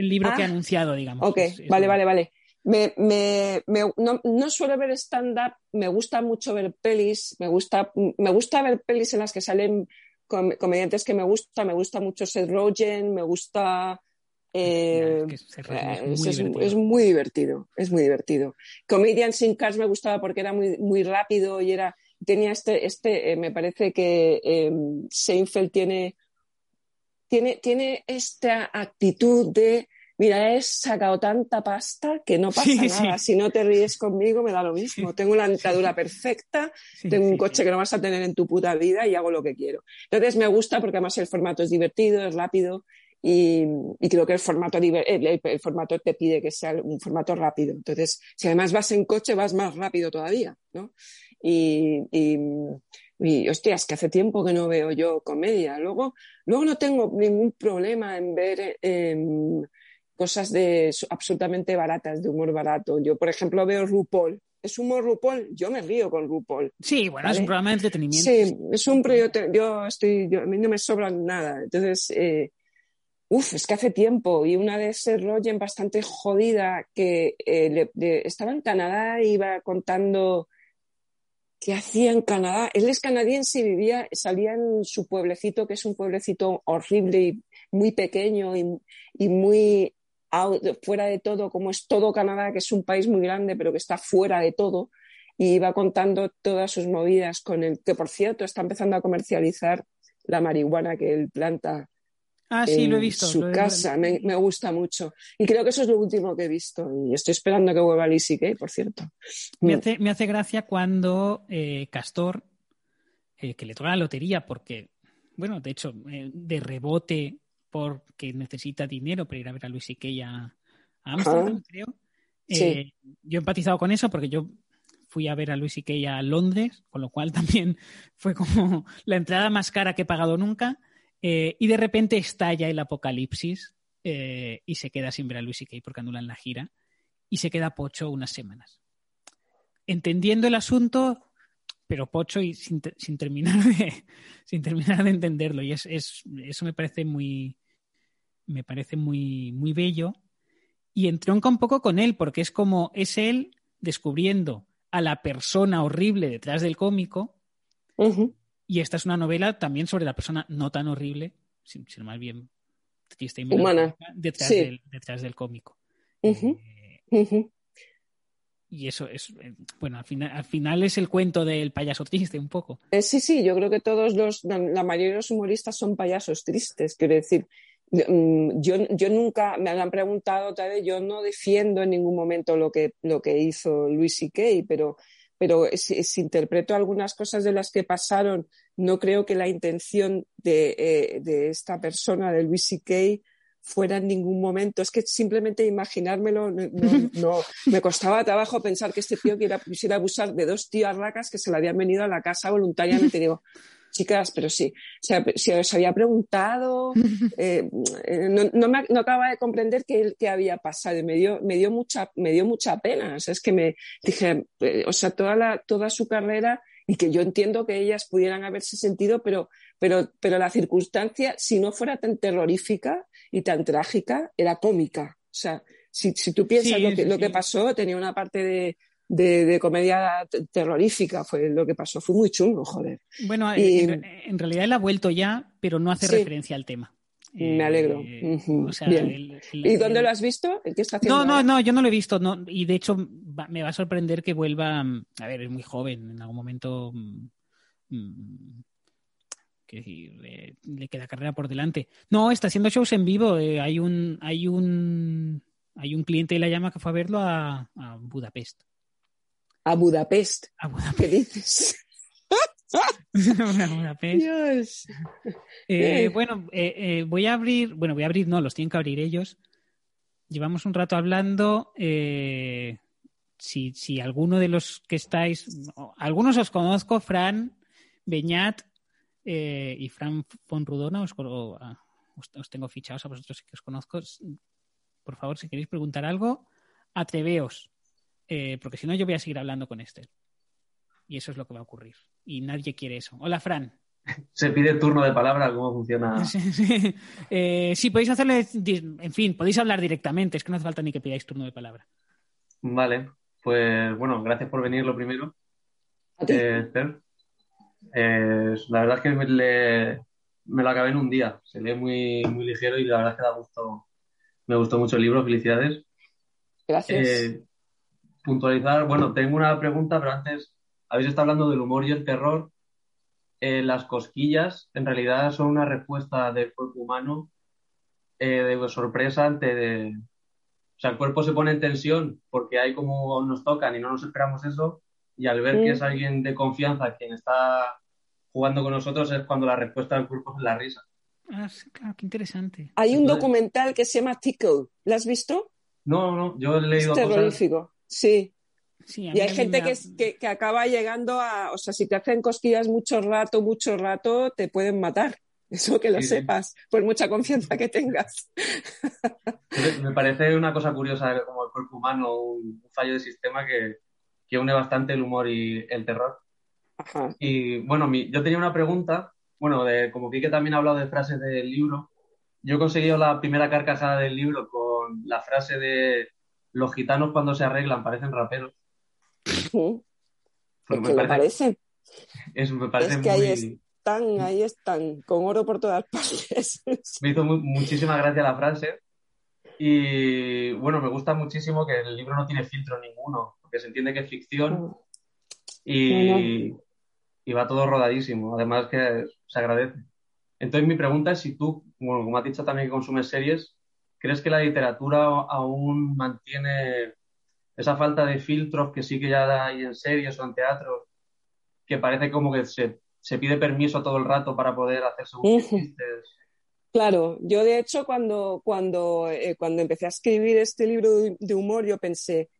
libro que ha ah. anunciado, digamos. Ok, vale, vale, vale. Me, me, no, no, suelo ver stand-up, me gusta mucho ver pelis, me gusta, me gusta ver pelis en las que salen comediantes que me gusta, me gusta mucho Seth Rogen, me gusta... Eh, es, muy divertido, es muy divertido. Comedian sin Cars me gustaba porque era muy, muy rápido y era tenía este, este eh, me parece que eh, Seinfeld tiene, tiene, tiene esta actitud de mira, he sacado tanta pasta que no pasa nada. Si no te ríes conmigo, me da lo mismo. Tengo una dentadura perfecta, tengo un coche que no vas a tener en tu puta vida y hago lo que quiero. Entonces me gusta porque además el formato es divertido, es rápido y, creo que el formato, el, formato te pide que sea un formato rápido. Entonces, si además vas en coche, vas más rápido todavía, ¿no? Y, y, hostias, que hace tiempo que no veo yo comedia. Luego, luego no tengo ningún problema en ver cosas de absolutamente baratas, de humor barato. Yo, por ejemplo, veo RuPaul. ¿Es humor RuPaul? Yo me río con RuPaul. Sí, bueno, es un programa de entretenimiento. Sí, es un proyecto. Yo estoy, a mí no me sobra nada. Entonces, eh, uff, es que hace tiempo. Y una de ese Rogen bastante jodida que eh, estaba en Canadá y iba contando qué hacía en Canadá. Él es canadiense y vivía, salía en su pueblecito, que es un pueblecito horrible y muy pequeño y muy fuera de todo, como es todo Canadá, que es un país muy grande, pero que está fuera de todo, y va contando todas sus movidas con el que, por cierto, está empezando a comercializar la marihuana que él planta. Ah, sí, lo he visto. Su casa, me, gusta mucho. Y creo que eso es lo último que he visto. Y estoy esperando que vuelva Lizzie Kay, por cierto. Me hace, me hace gracia cuando eh, Castor, eh, que le toca la lotería, porque, bueno, de hecho, eh, de rebote porque necesita dinero para ir a ver a Luis y a, Amsterdam, creo. Eh, yo he empatizado con eso porque yo fui a ver a Luis y a Londres, con lo cual [laughs] también fue como la entrada más cara que he pagado nunca. Eh, y de repente estalla el apocalipsis eh, y se queda sin ver a Luis y porque anulan la gira y se queda pocho unas semanas. Entendiendo el asunto, pero pocho y sin, terminar de [laughs] sin terminar de entenderlo y es, eso me parece muy me parece muy muy bello y entronca un poco con él porque es como es él descubriendo a la persona horrible detrás del cómico y esta es una novela también sobre la persona no tan horrible sino más bien triste y humana. detrás, del, detrás del cómico. Y eso es, eh, bueno, al final, al final es el cuento del payaso triste un poco. Eh, sí, sí, yo creo que todos los, la mayoría de los humoristas son payasos tristes, quiero decir. Mm, yo, yo nunca, me han preguntado otra vez, yo no defiendo en ningún momento lo que, lo que hizo Luis y Kay, pero, pero si, interpreto algunas cosas de las que pasaron, no creo que la intención de, eh, de esta persona, de Luis y Kay, fuera en ningún momento. Es que simplemente imaginármelo, no, [laughs] me costaba trabajo pensar que este tío quisiera abusar de dos tías racas que se le habían venido a la casa voluntariamente. Digo, chicas, pero sí, si os había preguntado, [laughs] eh, eh, no, me, no, acababa de comprender qué, qué había pasado y me dio, me dio, mucha, me dio mucha pena. O sea, es que me dije, eh, o sea, toda, la, toda su carrera y que yo entiendo que ellas pudieran haberse sentido, pero, pero, pero la circunstancia, si no fuera tan terrorífica y tan trágica, era cómica. O sea, si, si tú piensas lo, que, lo que pasó, tenía una parte de, de, comedia terrorífica, fue lo que pasó, fue muy chungo, joder. Bueno, en, realidad él ha vuelto ya, pero no hace referencia al tema. Me alegro. Eh, ¿Y dónde lo has visto? ¿El está no, no, no, yo no lo he visto. No, y de hecho me va a sorprender que vuelva. A ver, es muy joven. En algún momento mm, mm, que le, queda carrera por delante. No, está haciendo shows en vivo. Eh, hay un, hay un, hay un cliente de la llama que fue a verlo a, Budapest. A Budapest. A Budapest. ¿Qué dices? [laughs] Dios. Eh, bueno, eh, voy a abrir, bueno, voy a abrir, no, los tienen que abrir ellos. Llevamos un rato hablando. si, si alguno de los que estáis, algunos os conozco, Fran, Beñat, eh, y Fran von Rudona, os, os, tengo fichados a vosotros que os conozco. Por favor, si queréis preguntar algo, atreveos, eh, porque si no yo voy a seguir hablando con este Y eso es lo que va a ocurrir. Y nadie quiere eso. Hola, Fran. [laughs] Se pide turno de palabra, ¿cómo funciona? [laughs] Eh, sí, podéis hacerle, en fin, podéis hablar directamente, es que no hace falta ni que pidáis turno de palabra. Vale, pues bueno, gracias por venir lo primero. ¿A ti? Eh, la verdad es que me, lo acabé en un día. Se lee muy, muy ligero y la verdad es que da gusto. Me gustó mucho el libro, felicidades. Gracias. Eh, puntualizar, bueno, tengo una pregunta, pero antes habéis estado hablando del humor y el terror. Eh, las cosquillas en realidad son una respuesta del cuerpo humano de sorpresa ante de, o sea, el cuerpo se pone en tensión porque hay como nos tocan y no nos esperamos eso y al ver que es alguien de confianza quien está jugando con nosotros es cuando la respuesta del cuerpo es la risa. Ah, claro, qué interesante. Hay un documental que se llama Tickle. ¿Lo has visto? No, no, yo he leído. Es terrorífico, sí. y hay gente que, que, acaba llegando a, o sea, si te hacen cosquillas mucho rato, mucho rato, te pueden matar. [laughs] Eso que lo sepas, por mucha confianza que tengas. [laughs] Me parece una cosa curiosa como el cuerpo humano, un fallo de sistema que, que une bastante el humor y el terror. Y bueno, yo tenía una pregunta, bueno, de, como vi que también ha hablado de frases del libro, yo he conseguido la primera carcajada del libro con la frase de los gitanos cuando se arreglan parecen raperos. Pues me parece, Eso me parece es que ahí están, ahí están, con oro por todas partes. me hizo muchísima gracia la frase. Y bueno, me gusta muchísimo que el libro no tiene filtro ninguno que se entiende que es ficción y, va todo rodadísimo. Además que se agradece. Entonces mi pregunta es si tú, como has dicho también que consumes series, ¿crees que la literatura aún mantiene esa falta de filtros que sí que ya hay en series o en teatros, que parece como que se, pide permiso todo el rato para poder hacer chistes? Claro, yo de hecho cuando, cuando, eh, cuando empecé a escribir este libro de humor, yo pensé,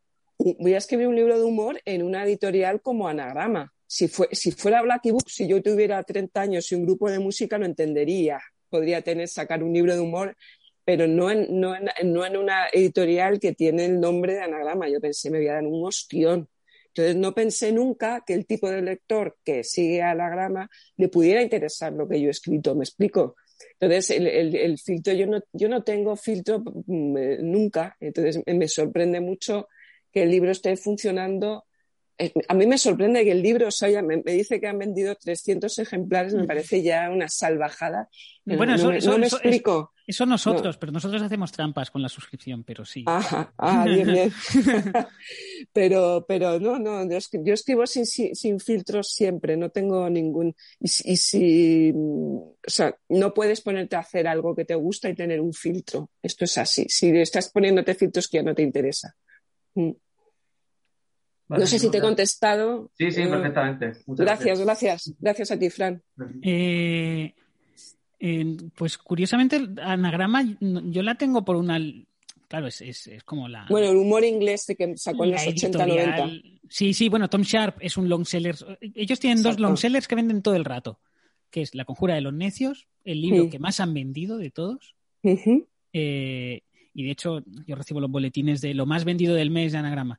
voy a escribir un libro de humor en una editorial como Anagrama. Si, fue, si fuera Blacky Book, si yo tuviera 30 años y un grupo de música, lo entendería. Podría tener, sacar un libro de humor, pero no en, no en, no en una editorial que tiene el nombre de Anagrama. Yo pensé, me voy a dar un ostión. Entonces no pensé nunca que el tipo de lector que sigue Anagrama le pudiera interesar lo que yo he escrito. ¿Me explico? Entonces, el, el, el filtro, yo no, yo no tengo filtro mm, eh, nunca. Entonces, me sorprende mucho que el libro esté funcionando. Eh, a mí me sorprende que el libro, o me, dice que han vendido 300 ejemplares, me parece ya una salvajada. Bueno, eso, no, me explico. Eso nosotros, pero nosotros hacemos trampas con la suscripción, pero sí. ah, bien, bien. [laughs] pero, pero no, no, yo escribo sin, sin, filtros siempre, no tengo ningún. Y, si, o sea, no puedes ponerte a hacer algo que te gusta y tener un filtro. Esto es así. Si estás poniéndote filtros que ya no te interesa. Mm. no sé si te he contestado. Sí, sí, eh, perfectamente. gracias, gracias, gracias. a ti, Fran. Eh, pues curiosamente, anagrama yo la tengo por una Claro, es, es, es, como la. Bueno, el humor inglés que sacó en los 80, 90. Sí, sí, bueno, Tom Sharp es un long seller. Ellos tienen dos long sellers que venden todo el rato, que es La Conjura de los Necios, el libro que más han vendido de todos. Eh, y de hecho, yo recibo los boletines de lo más vendido del mes de Anagrama.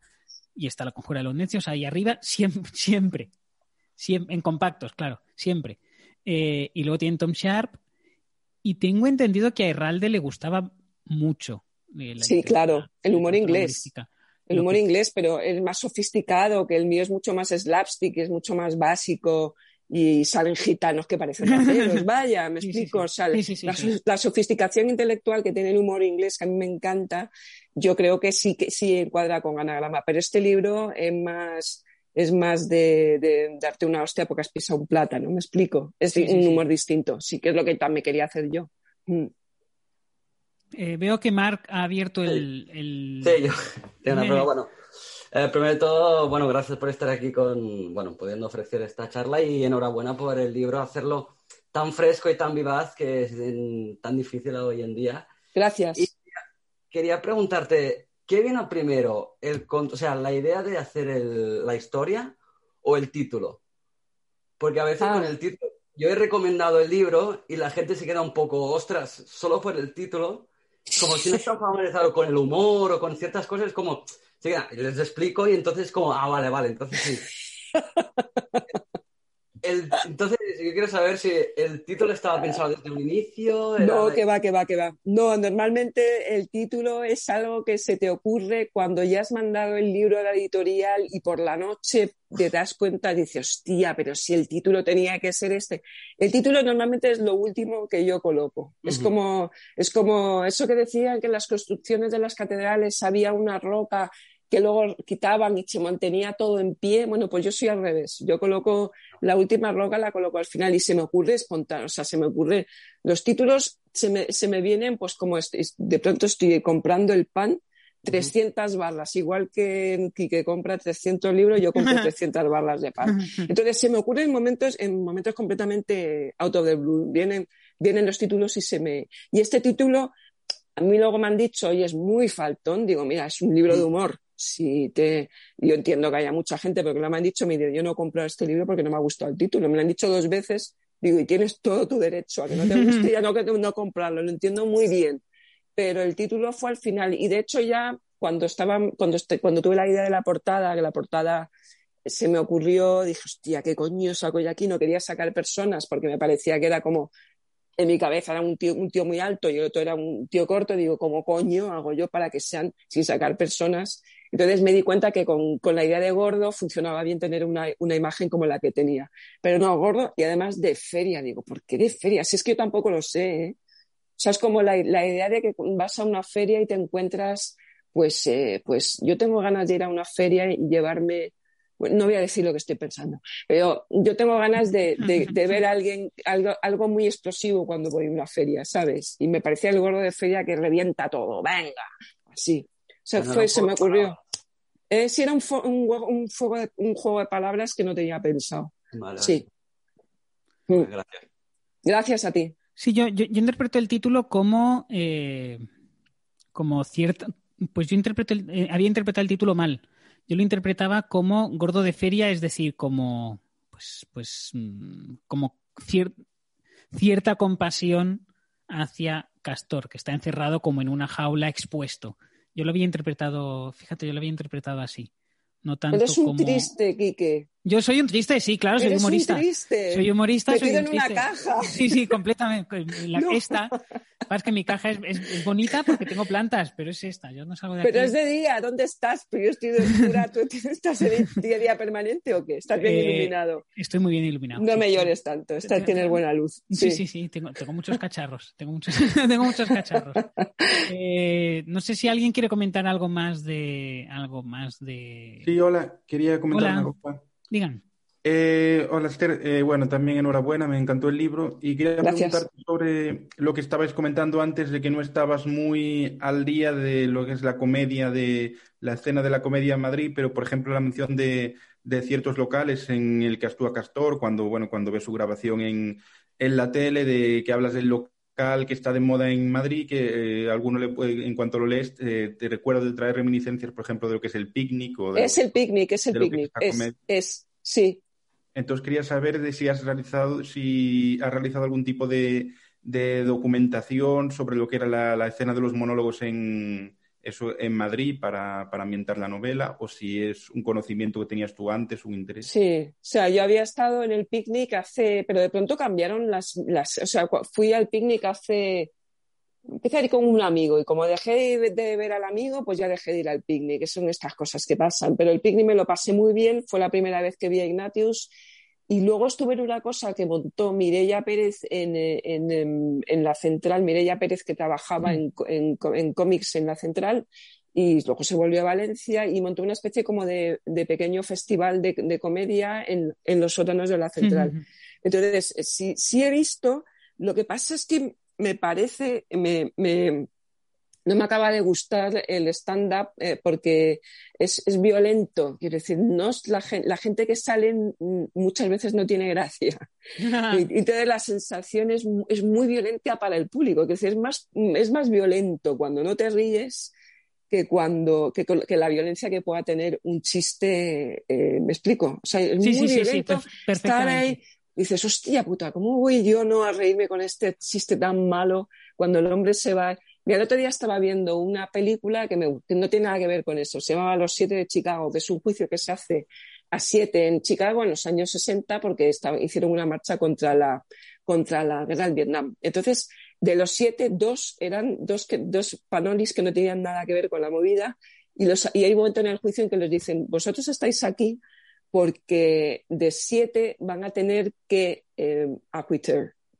Y está La Conjura de los Necios ahí arriba, siempre, siempre. siempre en compactos, claro, siempre. Eh, y luego tienen Tom Sharp. Y tengo entendido que a Herralde le gustaba mucho sí, claro, el humor inglés. El humor inglés, pero es más sofisticado, que el mío es mucho más slapstick, es mucho más básico y salen gitanos que parecen raperos. [laughs] Vaya, me explico. la, sofisticación intelectual que tiene el humor inglés, que a mí me encanta, yo creo que sí que sí encuadra con anagrama. Pero este libro es más, es más de, darte una hostia porque has pisado un plátano, me explico. Es un humor distinto. Sí que es lo que también quería hacer yo. Mm. Eh, veo que Mark ha abierto el. Sí, yo tengo una prueba. Bueno, eh, primero de todo, bueno, gracias por estar aquí con, bueno, pudiendo ofrecer esta charla y enhorabuena por el libro, hacerlo tan fresco y tan vivaz que es tan difícil hoy en día. Gracias. Y quería preguntarte, ¿qué vino primero? El, o sea, la idea de hacer la historia o el título? Porque a veces con ah. el título, yo he recomendado el libro y la gente se queda un poco, ostras, solo por el título como si no están familiarizados con el humor o con ciertas cosas, como, sí, les explico y entonces como, ah, vale, vale, entonces sí. [laughs] entonces, yo quiero saber si el título estaba pensado desde un inicio. No, que va, que va, que va. No, normalmente el título es algo que se te ocurre cuando ya has mandado el libro a la editorial y por la noche te das cuenta y dices, hostia, pero si el título tenía que ser este. El título normalmente es lo último que yo coloco. Es como, es como eso que decían que en las construcciones de las catedrales había una roca que luego quitaban y se mantenía todo en pie. Bueno, pues yo soy al revés. Yo coloco la última roca, la coloco al final y se me ocurre espontáneo. O sea, se me ocurre. Los títulos se me, se me vienen, pues como de pronto estoy comprando el pan, 300 barras, igual que que compra 300 libros, yo compro [laughs] 300 barras de pan. Entonces se me ocurre en momentos, en momentos completamente out of the blue. Vienen, vienen los títulos y se me. Y este título, a mí luego me han dicho, oye, es muy faltón. Digo, mira, es un libro de humor si te, yo entiendo que haya mucha gente, porque me han dicho, mire, yo no compro este libro porque no me ha gustado el título. Me lo han dicho dos veces, digo, y tienes todo tu derecho a que no te [laughs] guste y a no, no comprarlo. Lo entiendo muy bien. Pero el título fue al final. Y de hecho ya cuando estaba, cuando, este, cuando tuve la idea de la portada, que la portada se me ocurrió, dije, hostia, ¿qué coño saco yo aquí? No quería sacar personas porque me parecía que era como, en mi cabeza era un tío, un tío muy alto y el otro era un tío corto. Digo, ¿cómo coño hago yo para que sean sin sacar personas? Entonces me di cuenta que con, la idea de gordo funcionaba bien tener una, imagen como la que tenía. Pero no, gordo y además de feria. Digo, ¿por qué de feria? Si es que yo tampoco lo sé. ¿eh? O sea, es como la, idea de que vas a una feria y te encuentras, pues, eh, pues yo tengo ganas de ir a una feria y llevarme no voy a decir lo que estoy pensando, pero yo tengo ganas de, ver a alguien, algo, algo, muy explosivo cuando voy a una feria, ¿sabes? Y me parecía el gordo de feria que revienta todo, venga, así se me ocurrió. Eh, sí, era un, un, juego de, palabras que no tenía pensado. Sí. Mm. Gracias. Gracias a ti. Sí, yo, yo, interpreto el título como, eh, como cierta. Pues yo interpreto eh, había interpretado el título mal. Yo lo interpretaba como gordo de feria, es decir, como, pues, pues, mm, como cierta compasión hacia Castor, que está encerrado como en una jaula expuesto. Yo lo había interpretado, fíjate, yo lo había interpretado así. No tanto Eres un triste, Quique. Yo soy un triste, sí, claro, soy Eres humorista. Un triste. Soy humorista, soy un en una triste. caja. Sí, sí, completamente. La, [laughs] No. Esta, pasa que mi caja es, es- es bonita porque tengo plantas, pero es esta. Yo no salgo de aquí. Pero es de día, ¿dónde estás? Pues yo estoy de oscura, ¿tú [laughs] estás en día a día permanente o qué? ¿Estás bien Eh, iluminado? Estoy muy bien iluminado. No sí, me sí. llores tanto, estás, tienes buena luz. Sí, sí, sí, tengo, tengo muchos cacharros. Tengo muchos, [laughs] tengo muchos cacharros. Eh, no sé si alguien quiere comentar algo más de. Algo más de. Sí, hola, quería comentar Hola. una cosa. Digan. Eh, hola Esther, Eh, bueno, también enhorabuena, me encantó el libro y quería Gracias. preguntarte sobre lo que estabais comentando antes de que no estabas muy al día de lo que es la comedia, de la escena de la comedia en Madrid, pero por ejemplo la mención de, de ciertos locales en el que actúa Castor, cuando, bueno, cuando ves su grabación en, en la tele, de que hablas del local que está de moda en Madrid, que eh, alguno le puede, en cuanto lo lees, eh, te recuerda de traer reminiscencias, por ejemplo, de lo que es el picnic o de Es el picnic, es el picnic. es es, sí. Entonces quería saber de si has realizado, si has realizado algún tipo de, de documentación sobre lo que era la, la escena de los monólogos en, eso, en Madrid para, para ambientar la novela, o si es un conocimiento que tenías tú antes, un interés. Sí, o sea, yo había estado en el picnic hace, pero de pronto cambiaron las, las, o sea, fui al picnic hace, empecé a ir con un amigo y como dejé de, de ver al amigo, pues ya dejé de ir al picnic, que son estas cosas que pasan, pero el picnic me lo pasé muy bien, fue la primera vez que vi a Ignatius y luego estuve en una cosa que montó Mireia Pérez en, eh, en, em, en la central, Mireia Pérez que trabajaba en, cómics en la central y luego se volvió a Valencia y montó una especie como de, de pequeño festival de, de comedia en, en los sótanos de la central. Entonces, eh, sí, sí he visto, lo que pasa es que me parece, me, me- no me acaba de gustar el stand-up eh, porque es, es violento. Quiero decir, no es la, gen- la gente que sale muchas veces no tiene gracia. [laughs] Y, y entonces la sensación es, es muy violenta para el público. Que es más, es más violento cuando no te ríes que cuando que, la violencia que pueda tener un chiste. eh, ¿Me explico? O sea, es Sí, muy sí, sí, sí, violento per- estar ahí. Dices, hostia puta, ¿cómo voy yo no a reírme con este chiste tan malo cuando el hombre se va? Mira, el otro día estaba viendo una película que, me- no tiene nada que ver con eso. Se llamaba Los Siete de Chicago, que es un juicio que se hace a siete en Chicago en los años 60 porque estaba- hicieron una marcha contra la, contra la guerra del Vietnam. Entonces, de los siete, dos eran dos, que, dos panolis que no tenían nada que ver con la movida y, los, hay un momento en el juicio en que les dicen, vosotros estáis aquí porque de siete van a tener que eh,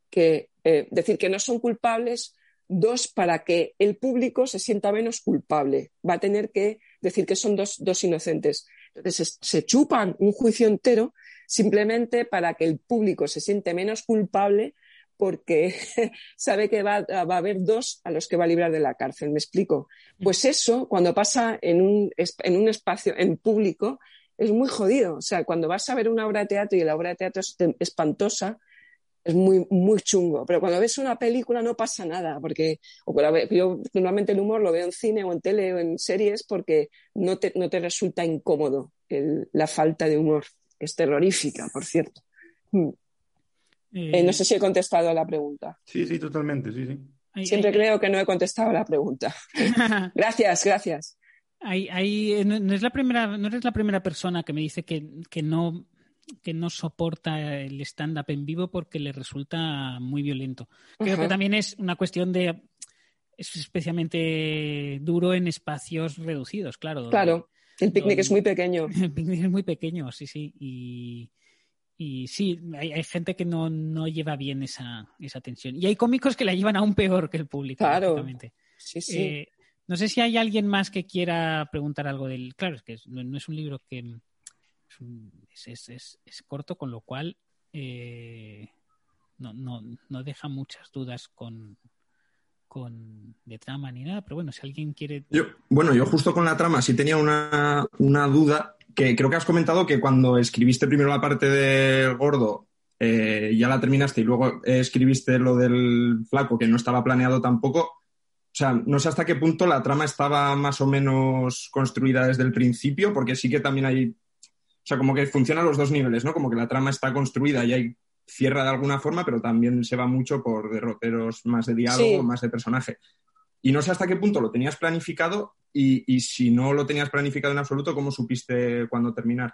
que eh, decir que no son culpables, dos para que el público se sienta menos culpable. Va a tener que decir que son dos, dos inocentes. Entonces se, chupan un juicio entero simplemente para que el público se siente menos culpable porque [laughs] sabe que va, va a haber dos a los que va a librar de la cárcel. ¿Me explico? Pues eso, cuando pasa en un, en un espacio, en público, es muy jodido. O sea, cuando vas a ver una obra de teatro y la obra de teatro es espantosa, es muy, muy chungo. Pero cuando ves una película no pasa nada, porque o yo normalmente el humor lo veo en cine o en tele o en series porque no te, no te resulta incómodo el- la falta de humor. Es terrorífica, por cierto. Mm. Eh, Eh, no sé si he contestado a la pregunta. Sí, sí, totalmente, sí, sí. hay- Siempre hay- creo que no he contestado a la pregunta. [laughs] Gracias, gracias. Hay- eh, no, no es la primera, no eres la primera persona que me dice que, que no que no soporta el stand-up en vivo porque le resulta muy violento. Creo que también es una cuestión de es especialmente duro en espacios reducidos, claro. Claro, el picnic es muy pequeño. [laughs] El picnic es muy pequeño, sí, sí. Y, y sí, hay, hay gente que no, no lleva bien esa, esa tensión. Y hay cómicos que la llevan aún peor que el público. Claro. Sí, sí. Eh, no sé si hay alguien más que quiera preguntar algo del. Claro, es que no, no es un libro que. Es, es- es- es- corto, con lo cual eh, no, no, no deja muchas dudas con, con de trama ni nada. Pero bueno, si alguien quiere. Yo, bueno, yo justo con la trama sí tenía una, una duda que creo que has comentado que cuando escribiste primero la parte del gordo eh, ya la terminaste y luego escribiste lo del flaco que no estaba planeado tampoco. O sea, no sé hasta qué punto la trama estaba más o menos construida desde el principio, porque sí que también hay, o sea, como que funciona a los dos niveles, ¿no? Como que la trama está construida y hay cierra de alguna forma, pero también se va mucho por derroteros más de diálogo, Sí. más de personaje. Y no sé hasta qué punto lo tenías planificado y, y si no lo tenías planificado en absoluto, ¿cómo supiste cuándo terminar?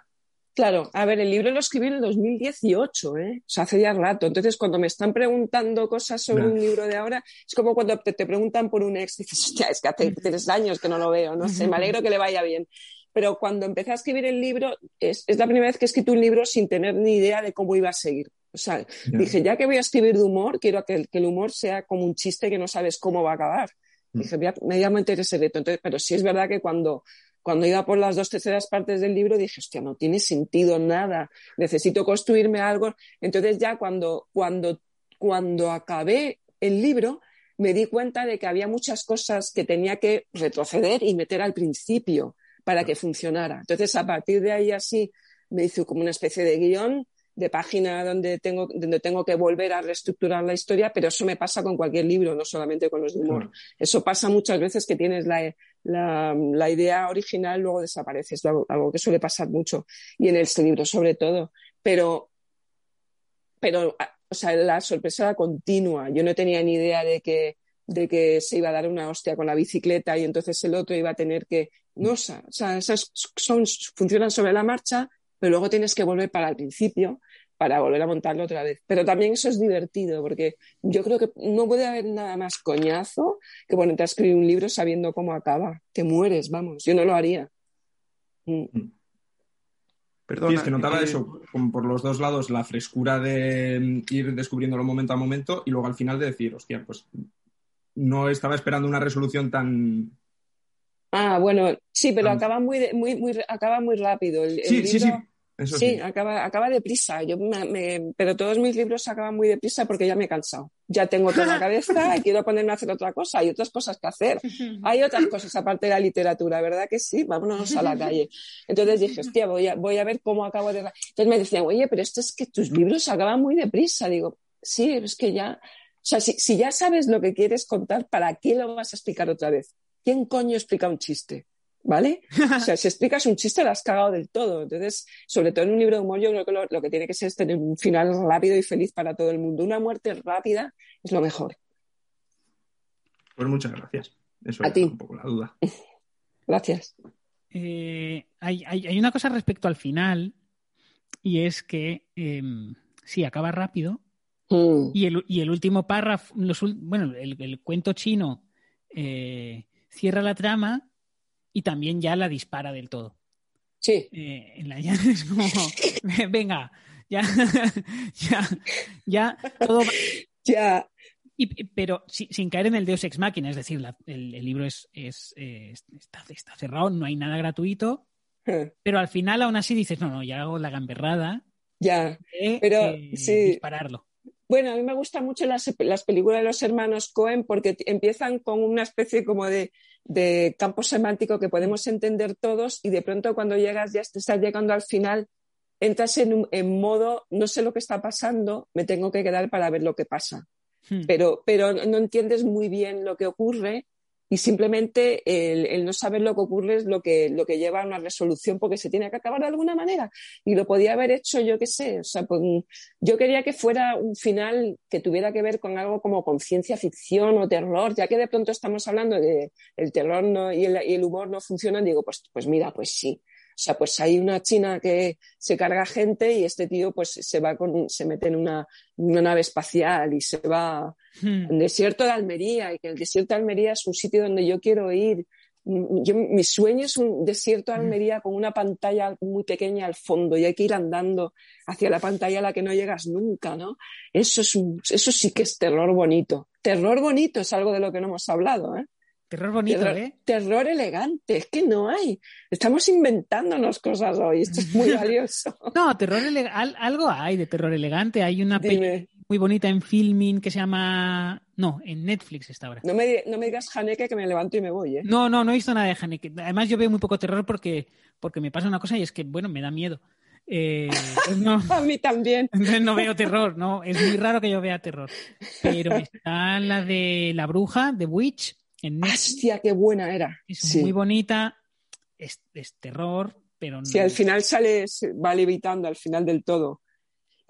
Claro, a ver, el libro lo escribí en el 2018, ¿eh? O sea, hace ya rato. Entonces, cuando me están preguntando cosas sobre un libro de ahora, es como cuando te, preguntan por un ex, dices, hostia, es que hace tres años que no lo veo, no [laughs] sé, me alegro que le vaya bien. Pero cuando empecé a escribir el libro, es, la primera vez que he escrito un libro sin tener ni idea de cómo iba a seguir. O sea, dije, ya que voy a escribir de humor, quiero que el, humor sea como un chiste que no sabes cómo va a acabar. Mm. Dije, me llamo ese reto. Entonces, pero sí es verdad que cuando cuando iba por las dos terceras partes del libro dije, hostia, no tiene sentido nada, necesito construirme algo. Entonces ya cuando, cuando, cuando acabé el libro, me di cuenta de que había muchas cosas que tenía que retroceder y meter al principio para que funcionara. Entonces, a partir de ahí así, me hizo como una especie de guion de página donde tengo, donde tengo que volver a reestructurar la historia, pero eso me pasa con cualquier libro, no solamente con los de humor. Eso pasa muchas veces que tienes la, la, idea original, luego desaparece, es algo, que suele pasar mucho, y en este libro sobre todo. Pero, pero o sea, la sorpresa era continua. Yo no tenía ni idea de que, de que se iba a dar una hostia con la bicicleta y entonces el otro iba a tener que. No, o sea, esas son, funcionan sobre la marcha, pero luego tienes que volver para el principio para volver a montarlo otra vez. Pero también eso es divertido, porque yo creo que no puede haber nada más coñazo que ponerte a escribir un libro sabiendo cómo acaba. Te mueres, vamos. Yo no lo haría. Mm. mm. Perdón, es que notaba eh, eso, como por los dos lados, la frescura de mm, ir descubriéndolo momento a momento y luego al final de decir, hostia, pues no estaba esperando una resolución tan, Ah, bueno, sí, pero acaba muy, muy, muy, acaba muy rápido. El, sí, sí, sí, sí, acaba, acaba deprisa. Yo me, pero todos mis libros acaban muy deprisa porque ya me he cansado. Ya tengo toda la [laughs] cabeza y quiero ponerme a hacer otra cosa. Hay otras cosas que hacer. [laughs] Hay otras cosas aparte de la literatura, ¿verdad que sí? Vámonos a la calle. Entonces dije, hostia, voy a, voy a ver cómo acabo de... Entonces me decían, oye, pero esto es que tus libros acaban muy deprisa. Digo, sí, es que ya... O sea, si, si ya sabes lo que quieres contar, ¿para qué lo vas a explicar otra vez? ¿Quién coño explica un chiste? ¿vale? O sea, [laughs] si explicas un chiste, lo has cagado del todo. Entonces, sobre todo en un libro de humor, yo creo que lo, que tiene que ser es tener un final rápido y feliz para todo el mundo. Una muerte rápida es lo mejor. Pues muchas gracias. Eso es un poco la duda. [laughs] gracias. Eh, hay, una cosa respecto al final, y es que eh, sí, acaba rápido. Mm. Y, el, último párrafo, bueno, el, cuento chino eh, cierra la trama y también ya la dispara del todo. Sí. Eh, en la [laughs] es como, [laughs] venga, ya, [laughs] ya, ya, todo Ya. pero sin caer en el Deus Ex Machina, es decir, el, libro es, es, está, cerrado, no hay nada gratuito, eh. pero al final aún así dices, no, no, ya hago la gamberrada. Ya, pero eh, dispararlo. Bueno, a mí me gustan mucho las, las, películas de los hermanos Cohen porque empiezan con una especie como de, de, campo semántico que podemos entender todos y de pronto cuando llegas, ya te estás llegando al final, entras en, en modo, no sé lo que está pasando, me tengo que quedar para ver lo que pasa. Hmm. Pero, pero no entiendes muy bien lo que ocurre y simplemente el, no saber lo que ocurre es lo que, lo que lleva a una resolución porque se tiene que acabar de alguna manera. Y lo podía haber hecho, yo qué sé, o sea, pues, yo quería que fuera un final que tuviera que ver con algo como con ciencia ficción o terror, ya que de pronto estamos hablando de el terror y, el, y, el, humor no funcionan, digo, pues, pues mira, pues sí. O sea, pues hay una china que se carga gente y este tío pues se va con, se mete en una, nave espacial y se va hmm. al desierto de Almería y que el desierto de Almería es un sitio donde yo quiero ir. Yo, mi sueño es un desierto de hmm. Almería con una pantalla muy pequeña al fondo y hay que ir andando hacia la pantalla a la que no llegas nunca, ¿no? Eso, es eso sí que es terror bonito. Terror bonito es algo de lo que no hemos hablado, ¿eh? Terror bonito, ¿eh? Terror elegante, es que no hay. Estamos inventándonos cosas hoy, esto es muy [laughs] valioso. no, terror elegante, algo hay de terror elegante. Hay una película muy bonita en filming que se llama. No, en Netflix está ahora. No me, no me digas Haneke que me levanto y me voy, ¿eh? No, no, no he visto nada de Haneke. Además, yo veo muy poco terror porque, porque me pasa una cosa y es que, bueno, me da miedo. Eh, [laughs] a mí también. No veo terror, no. Es muy raro que yo vea terror. Pero está la de La Bruja, de Witch ¡Hostia, qué buena era! Es muy bonita, es, terror, pero no. Si al final sale, va levitando al final del todo.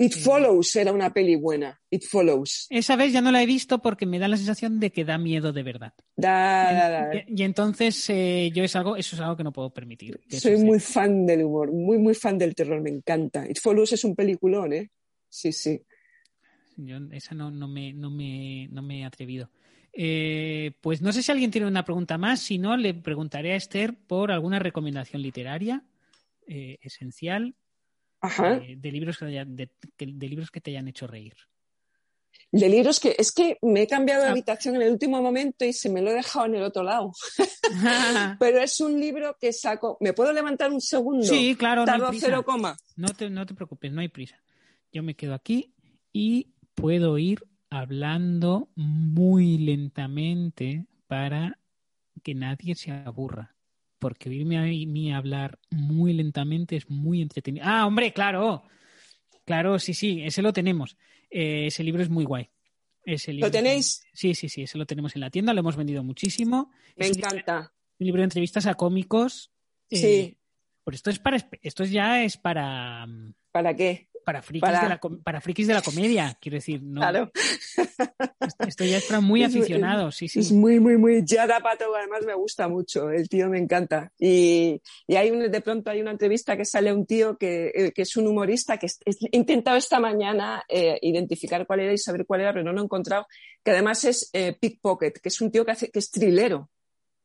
It Follows era una peli buena. It Follows. Esa vez ya no la he visto porque me da la sensación de que da miedo de verdad. Da, da, da. Y, y entonces eh, yo es algo, eso es algo que no puedo permitir. Soy muy fan del humor, muy, muy fan del terror, me encanta. It Follows es un peliculón, ¿eh? Sí, sí. Yo esa no, no, me, no, me, no me he atrevido. Eh, pues no sé si alguien tiene una pregunta más, si no, le preguntaré a Esther por alguna recomendación literaria eh, esencial eh, de, libros que te hayan, de, que- de libros que te hayan hecho reír. De libros que es que me he cambiado de Ah. habitación en el último momento y se me lo he dejado en el otro lado. [laughs] Pero es un libro que saco. ¿Me puedo levantar un segundo? sí, claro, no hay Tardo prisa. cero coma. No te, no te preocupes, no hay prisa. Yo me quedo aquí y puedo ir hablando muy lentamente para que nadie se aburra. Porque oírme a mí hablar muy lentamente es muy entretenido. Ah, hombre, claro. Claro, sí, sí, ese lo tenemos. Eh, ese libro es muy guay. Ese libro- tenéis? Sí, sí, sí, ese lo tenemos en la tienda, lo hemos vendido muchísimo. Me Es encanta. un libro de entrevistas a cómicos. eh, Sí. Pues esto es para esto ya es para mm, ¿Para qué? Para frikis, Para- De, la, para frikis de la comedia, quiero decir, no. Claro. Esto, ya [laughs] es para muy aficionados, sí, sí. Es muy, muy, muy. Yada Pato, además me gusta mucho. El tío me encanta. Y, y hay un, de pronto hay una entrevista que sale un tío que, eh, que es un humorista que es- es- he intentado esta mañana eh, identificar cuál era y saber cuál era, pero no lo he encontrado. Que además es eh, Pickpocket, que es un tío que, hace, que es trilero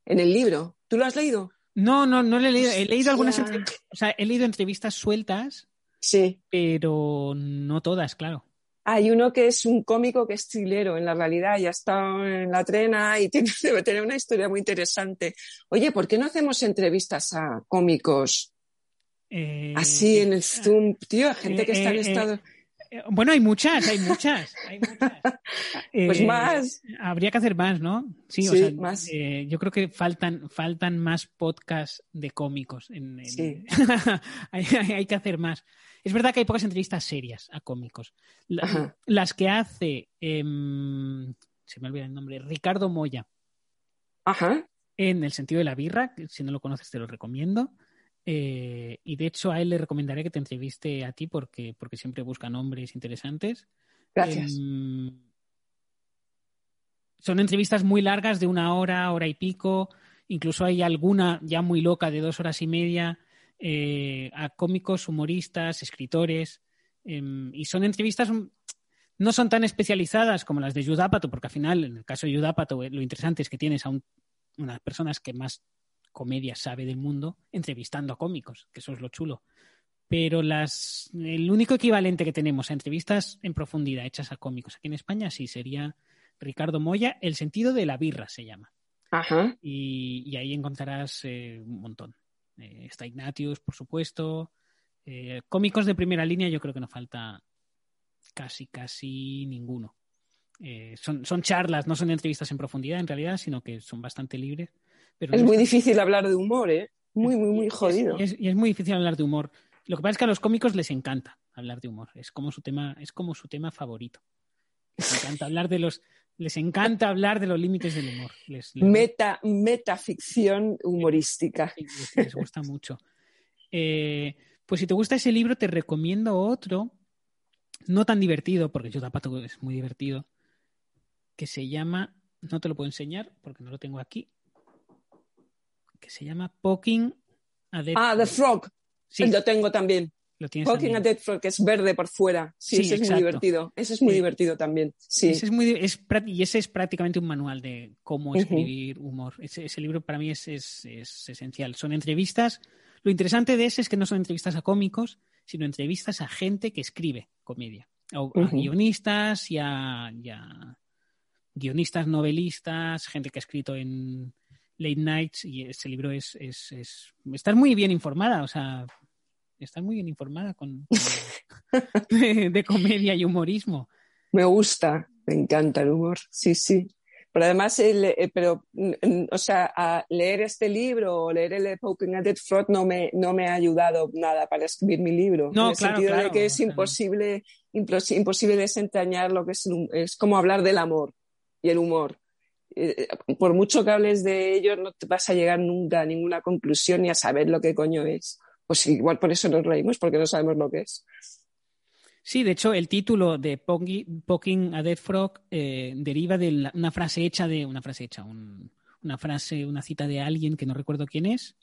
en el libro. ¿Tú lo has leído? No, no, no le he leído. He leído algunas o sea, he leído entrevistas sueltas, Sí. pero no todas, claro. Hay uno que es un cómico que es trilero en la realidad y ha estado en la trena y [laughs] tiene, debe tener una historia muy interesante. Oye, ¿por qué no hacemos entrevistas a cómicos Eh, así en el Zoom? Tío, hay gente que eh, está en eh, estado... eh, Bueno, hay muchas, hay muchas, hay muchas. [laughs] Pues Eh, más. Habría que hacer más, ¿no? Sí, o Sí, sea, más. eh, yo creo que faltan, faltan más podcasts de cómicos. En, en- Sí. [laughs] hay, hay- que hacer más. Es verdad que hay pocas entrevistas serias a cómicos. La- las que hace, em, se me olvida el nombre, Ricardo Moya, Ajá. en el sentido de la birra, que si no lo conoces te lo recomiendo. Eh, y de hecho a él le recomendaré que te entreviste a ti porque, porque siempre busca nombres interesantes. Gracias. Em, son entrevistas muy largas de una hora, hora y pico. Incluso hay alguna ya muy loca de dos horas y media eh, a cómicos, humoristas, escritores. em, y son entrevistas, mm, no son tan especializadas como las de Judapato, porque al final, en el caso de Judapato, eh, lo interesante es que tienes a un- unas personas que más comedia sabe del mundo entrevistando a cómicos, que eso es lo chulo. Pero las, el único equivalente que tenemos a entrevistas en profundidad hechas a cómicos aquí en España sí sería Ricardo Moya, El sentido de la birra se llama. Ajá. Y, y ahí encontrarás eh, un montón. Eh, está Ignatius, por supuesto. Eh, cómicos de primera línea yo creo que no falta casi, casi ninguno. Eh, son, son charlas, no son entrevistas en profundidad en realidad, sino que son bastante libres. Pero Es no muy difícil hablar de humor, ¿eh? Muy, muy, muy jodido. Y es, y es muy difícil hablar de humor. Lo que pasa es que a los cómicos les encanta hablar de humor. Es como su tema, es como su tema favorito. Les encanta hablar de los, les encanta hablar de los límites del humor. Les, les- Meta, metaficción humorística. Les, les gusta mucho. Eh, pues si te gusta ese libro, te recomiendo otro, no tan divertido, porque yo Zapato es muy divertido, que se llama, no te lo puedo enseñar porque no lo tengo aquí, que se llama Poking a Dead Ah, The Frog. Frog. Sí, Lo tengo también. lo tienes también. a Dead Frog, que es verde por fuera. Sí, Sí, ese es muy divertido. Ese es muy Sí. divertido también. Sí. Ese es muy, es, y ese es prácticamente un manual de cómo escribir humor. Ese, ese libro para mí es, es- es esencial. Son entrevistas. Lo interesante de ese es que no son entrevistas a cómicos, sino entrevistas a gente que escribe comedia. A Ujú. guionistas y a, y a guionistas, novelistas, gente que ha escrito en late nights. Y ese libro es, es, es estar muy bien informada. O sea, estar muy bien informada con, con- [laughs] de- de comedia y humorismo. Me gusta, me encanta el humor. Sí, sí. Pero además, el, eh, pero, mm, mm, o sea, a leer este libro o leer el Poking a Dead Frog no me, no me ha ayudado nada para escribir mi libro. No, en el claro, sentido claro, de que es imposible, impos- imposible desentrañar lo que es, es como hablar del amor y el humor. Eh, eh, por mucho que hables de ello, no te vas a llegar nunca a ninguna conclusión ni a saber lo que coño es. Pues igual por eso nos reímos, porque no sabemos lo que es. Sí, de hecho, el título de Poking a Dead Frog eh, deriva de una frase hecha de una frase hecha, una frase, una cita de alguien que no recuerdo quién es,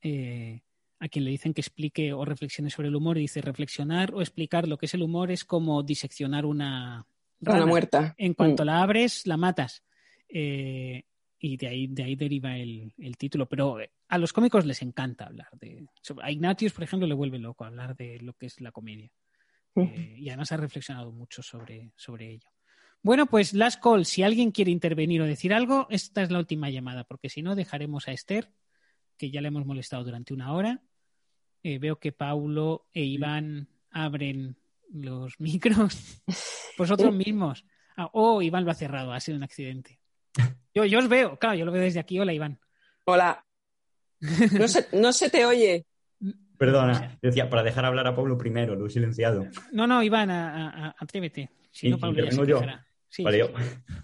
eh, a quien le dicen que explique o reflexione sobre el humor y dice reflexionar o explicar lo que es el humor es como diseccionar una rana muerta. En cuanto mm. la abres, la matas. Eh, y de ahí, de ahí deriva el, título. Pero a los cómicos les encanta hablar de. A Ignatius, por ejemplo, le vuelve loco hablar de lo que es la comedia. Eh, y además ha reflexionado mucho sobre, sobre ello. Bueno, pues Last Call, si alguien quiere intervenir o decir algo, esta es la última llamada, porque si no, dejaremos a Esther, que ya le hemos molestado durante una hora. Eh, veo que Paulo e Iván abren los [laughs] micros. Vosotros mismos. Ah, oh, Iván lo ha cerrado, ha sido un accidente. Yo, yo os veo, claro, yo lo veo desde aquí. Hola, Iván. Hola. No se, no se te oye. Perdona, decía, para dejar hablar a Pablo primero, lo he silenciado. No, no, Iván, atrévete. Si no, Pablo ya yo. vale, Yo,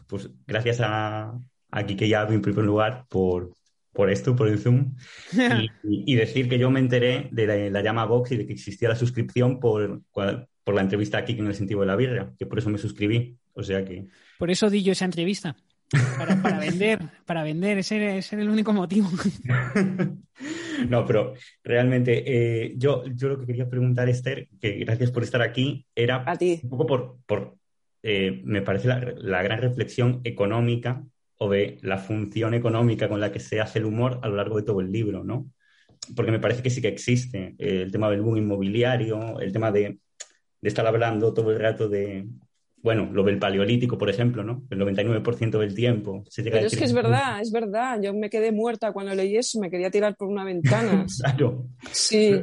pues gracias a, a Kike ya en primer lugar por, por esto, por el Zoom, [laughs] y, decir que yo me enteré de la, llama Vox y de que existía la suscripción por, por la entrevista aquí en el sentido de la birria, que por eso me suscribí. O sea que. Por eso di yo esa entrevista. Para, vender, para vender, ese, ese, era el único motivo. [laughs] no, pero realmente eh, yo, yo lo que quería preguntar, Esther, que gracias por estar aquí, era un poco por, por eh, me parece la, la, gran reflexión económica o de la función económica con la que se hace el humor a lo largo de todo el libro, ¿no? Porque me parece que sí que existe eh, el tema del boom inmobiliario, el tema de, de estar hablando todo el rato de, bueno, lo del paleolítico, por ejemplo, ¿no? El 99% del tiempo. Pero es que es verdad, es verdad. Yo me quedé muerta cuando leí eso, me quería tirar por una ventana. [laughs] claro. Sí.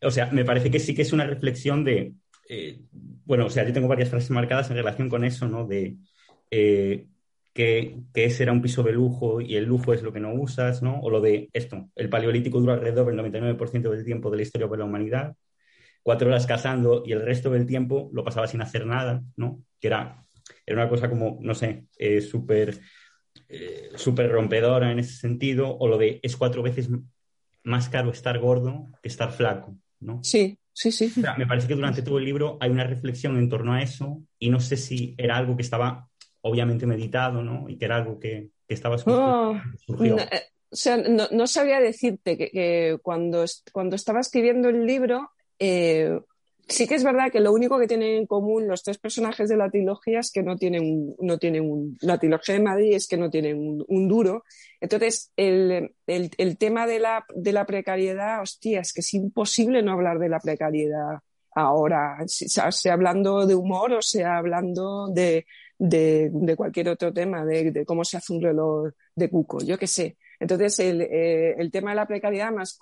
O sea, me parece que sí que es una reflexión de. Eh, bueno, o sea, yo tengo varias frases marcadas en relación con eso, ¿no? De eh, que, que, ese era un piso de lujo y el lujo es lo que no usas, ¿no? O lo de esto, el paleolítico dura alrededor del 99% del tiempo de la historia de la humanidad cuatro horas cazando y el resto del tiempo lo pasaba sin hacer nada, ¿no? Que era, era una cosa como, no sé, eh, súper eh, rompedora en ese sentido, o lo de es cuatro veces más caro estar gordo que estar flaco, ¿no? Sí, sí, sí. me parece que durante todo el libro hay una reflexión en torno a eso y no sé si era algo que estaba obviamente meditado, ¿no? Y que era algo que, que estaba oh, eh, o sea, no, sabía decirte que, que, cuando, cuando estaba escribiendo el libro eh, sí que es verdad que lo único que tienen en común los tres personajes de la trilogía es que no tienen, no tienen un, trilogía de Madrid es que no tienen un, duro. Entonces, el, tema de la, de la, precariedad, hostia, es que es imposible no hablar de la precariedad ahora, sea hablando de humor o sea hablando de, de, cualquier otro tema, de, de, cómo se hace un reloj de cuco, yo qué sé. Entonces, eh, el, tema de la precariedad, más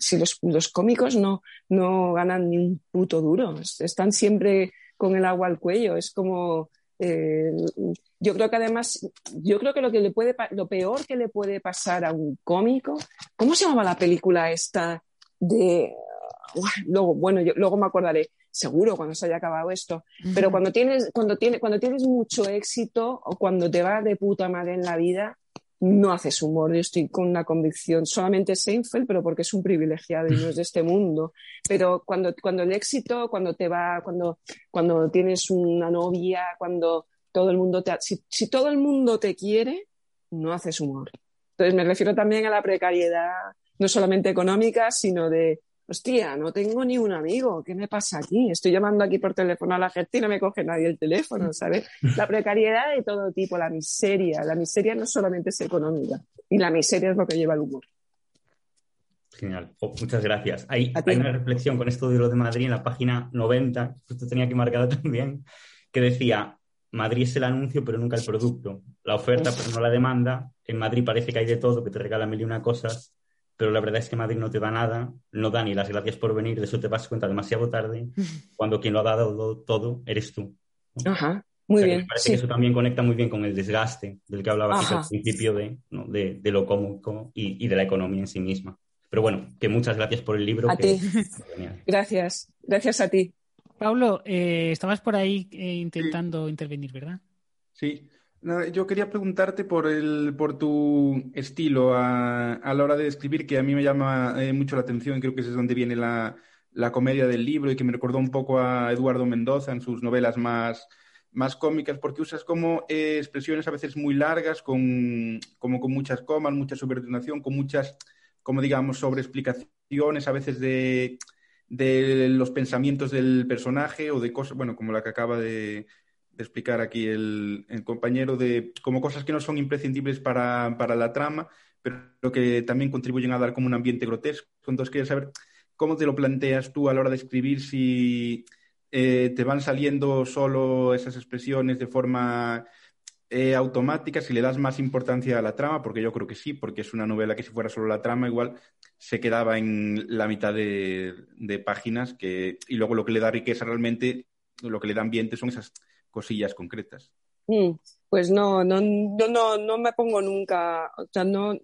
si los, cómicos no, no ganan ni un puto duro, están siempre con el agua al cuello. Es como. Eh, yo creo que además, yo creo que lo que le puede, lo peor que le puede pasar a un cómico, ¿cómo se llamaba la película esta de luego, bueno, yo, luego me acordaré, seguro cuando se haya acabado esto, pero cuando tienes, cuando tienes, cuando tienes mucho éxito o cuando te va de puta madre en la vida, no haces humor. Yo estoy con una convicción, solamente Seinfeld, pero porque es un privilegiado y no es de este mundo. Pero cuando, cuando el éxito, cuando te va, cuando, cuando tienes una novia, cuando todo el mundo te, si, si todo el mundo te quiere, no haces humor. Entonces me refiero también a la precariedad, no solamente económica, sino de hostia, no tengo ni un amigo, ¿qué me pasa aquí? Estoy llamando aquí por teléfono a la gente y no me coge nadie el teléfono, ¿sabes? La precariedad de todo tipo, la miseria. La miseria no solamente es económica, y la miseria es lo que lleva el humor. Genial, oh, muchas gracias. Hay, hay, una reflexión con esto de lo de Madrid en la página 90, esto tenía que marcado también, que decía, Madrid es el anuncio pero nunca el producto, la oferta pero no la demanda, en Madrid parece que hay de todo, que te regalan mil y una cosas, pero la verdad es que Madrid no te da nada, no da ni las gracias por venir, de eso te das cuenta demasiado tarde, cuando quien lo ha dado todo eres tú. Ajá, muy bien. Me parece que eso también conecta muy bien con el desgaste del que hablaba al principio de, de, lo cómico y, de la economía en sí misma. Pero bueno, que muchas gracias por el libro. A ti. [laughs] Gracias, gracias a ti. Pablo, eh, estabas por ahí eh, intentando intervenir, ¿verdad? Sí, yo quería preguntarte por, el, por tu estilo a, la hora de escribir, que a mí me llama eh, mucho la atención, creo que es donde viene la, la comedia del libro y que me recordó un poco a Eduardo Mendoza en sus novelas más, más cómicas, porque usas como eh, expresiones a veces muy largas, con, como con muchas comas, mucha subordinación, con muchas, como digamos, sobreexplicaciones a veces de, de los pensamientos del personaje o de cosas, bueno, como la que acaba de, explicar aquí el, el, compañero, de como cosas que no son imprescindibles para, para la trama, pero que también contribuyen a dar como un ambiente grotesco. Entonces, quería saber ¿Cómo te lo planteas tú a la hora de escribir? Si eh, te van saliendo solo esas expresiones de forma eh, automática, si le das más importancia a la trama, porque yo creo que sí, porque es una novela que si fuera solo la trama, igual se quedaba en la mitad de, páginas, que, y luego lo que le da riqueza realmente, lo que le da ambiente son esas cosillas concretas. Mm, pues no, no, no, no, no me pongo nunca, o sea, no,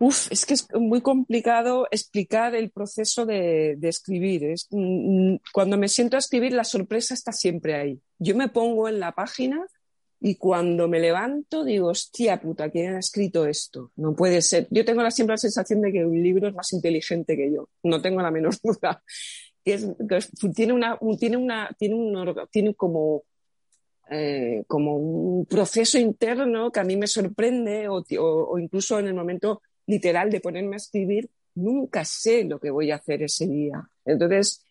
Uf, es que es muy complicado explicar el proceso de, escribir. Es, mm, mm, cuando me siento a escribir, la sorpresa está siempre ahí. Yo me pongo en la página y cuando me levanto digo, hostia puta, ¿quién ha escrito esto? No puede ser. Yo tengo la, siempre la sensación de que un libro es más inteligente que yo. No tengo la menor [laughs] duda. Tiene una, tiene una, tiene un, tiene como, eh, como un proceso interno que a mí me sorprende o, incluso en el momento literal de ponerme a escribir, nunca sé lo que voy a hacer ese día. Entonces,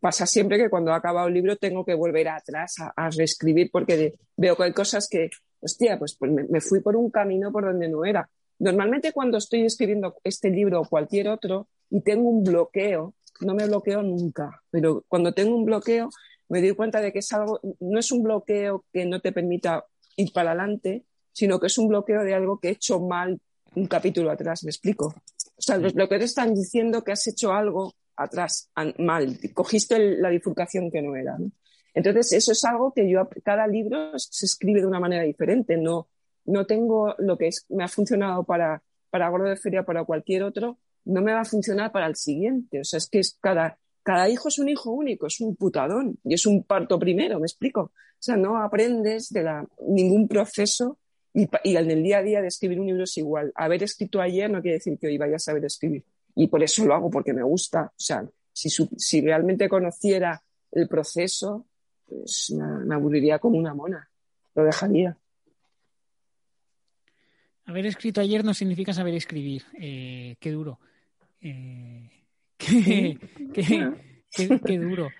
pasa siempre que cuando he acabado el libro tengo que volver atrás a, reescribir porque veo que hay cosas que, hostia, pues, pues me, fui por un camino por donde no era. Normalmente cuando estoy escribiendo este libro o cualquier otro y tengo un bloqueo, no me bloqueo nunca, pero cuando tengo un bloqueo me doy cuenta de que es algo, no es un bloqueo que no te permita ir para adelante, sino que es un bloqueo de algo que he hecho mal un capítulo atrás, me explico. O sea, lo que te están diciendo que has hecho algo atrás, mal, cogiste la bifurcación que no era. Entonces, eso es algo que yo, cada libro se escribe de una manera diferente. No, no tengo lo que es, me ha funcionado para, para Gordo de Feria, para cualquier otro, no me va a funcionar para el siguiente. O sea, es que es cada, cada hijo es un hijo único, es un putadón y es un parto primero, me explico. O sea, no aprendes de la, ningún proceso y, en el día a día de escribir un libro es igual. Haber escrito ayer no quiere decir que hoy vaya a saber escribir. Y por eso lo hago, porque me gusta. O sea, si, si realmente conociera el proceso, pues me, aburriría como una mona. Lo dejaría. Haber escrito ayer no significa saber escribir. Eh, qué duro. Eh, [laughs] qué, duro.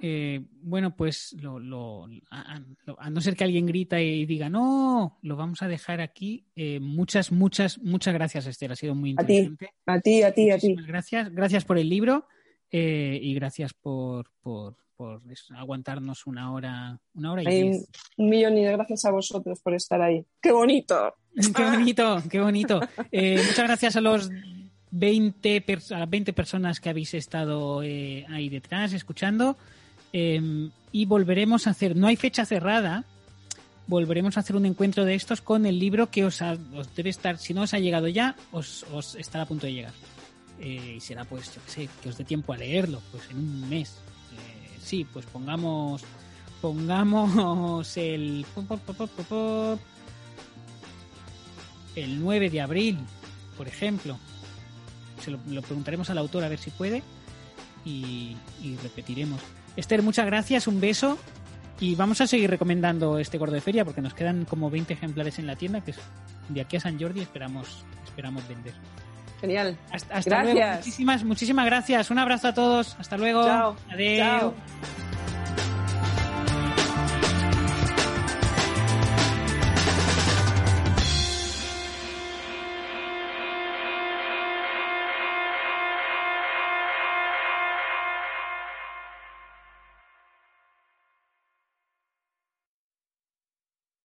Eh, bueno, pues lo, a, no ser que alguien grita y diga, no, lo vamos a dejar aquí. Eh, muchas, muchas, muchas gracias, Esther. Ha sido muy interesante. A ti, a ti, a ti. Gracias, gracias por el libro y gracias por, por, aguantarnos una hora, una hora y diez. Un millón de gracias a vosotros por estar ahí. ¡Qué bonito! [laughs] ¡Qué bonito! ¡Qué bonito! muchas gracias a los 20, a las 20 personas que habéis estado ahí detrás escuchando. Em, y volveremos a hacer, no hay fecha cerrada, volveremos a hacer un encuentro de estos con el libro que os, debe estar, si no os ha llegado ya, os, estará a punto de llegar. Eh, y será pues, yo sé, que os dé tiempo a leerlo, pues en un mes. Eh, sí, pues pongamos, pongamos el, el 9 de abril, por ejemplo. Se lo, preguntaremos al autor a ver si puede y repetiremos. Esther, muchas gracias, un beso. Y vamos a seguir recomendando este gordo de feria porque nos quedan como 20 ejemplares en la tienda, que es de aquí a San Jordi esperamos, esperamos vender. Genial. Hasta, gracias. Muchísimas, muchísimas gracias. Un abrazo a todos. Hasta luego. Chao. Adiós.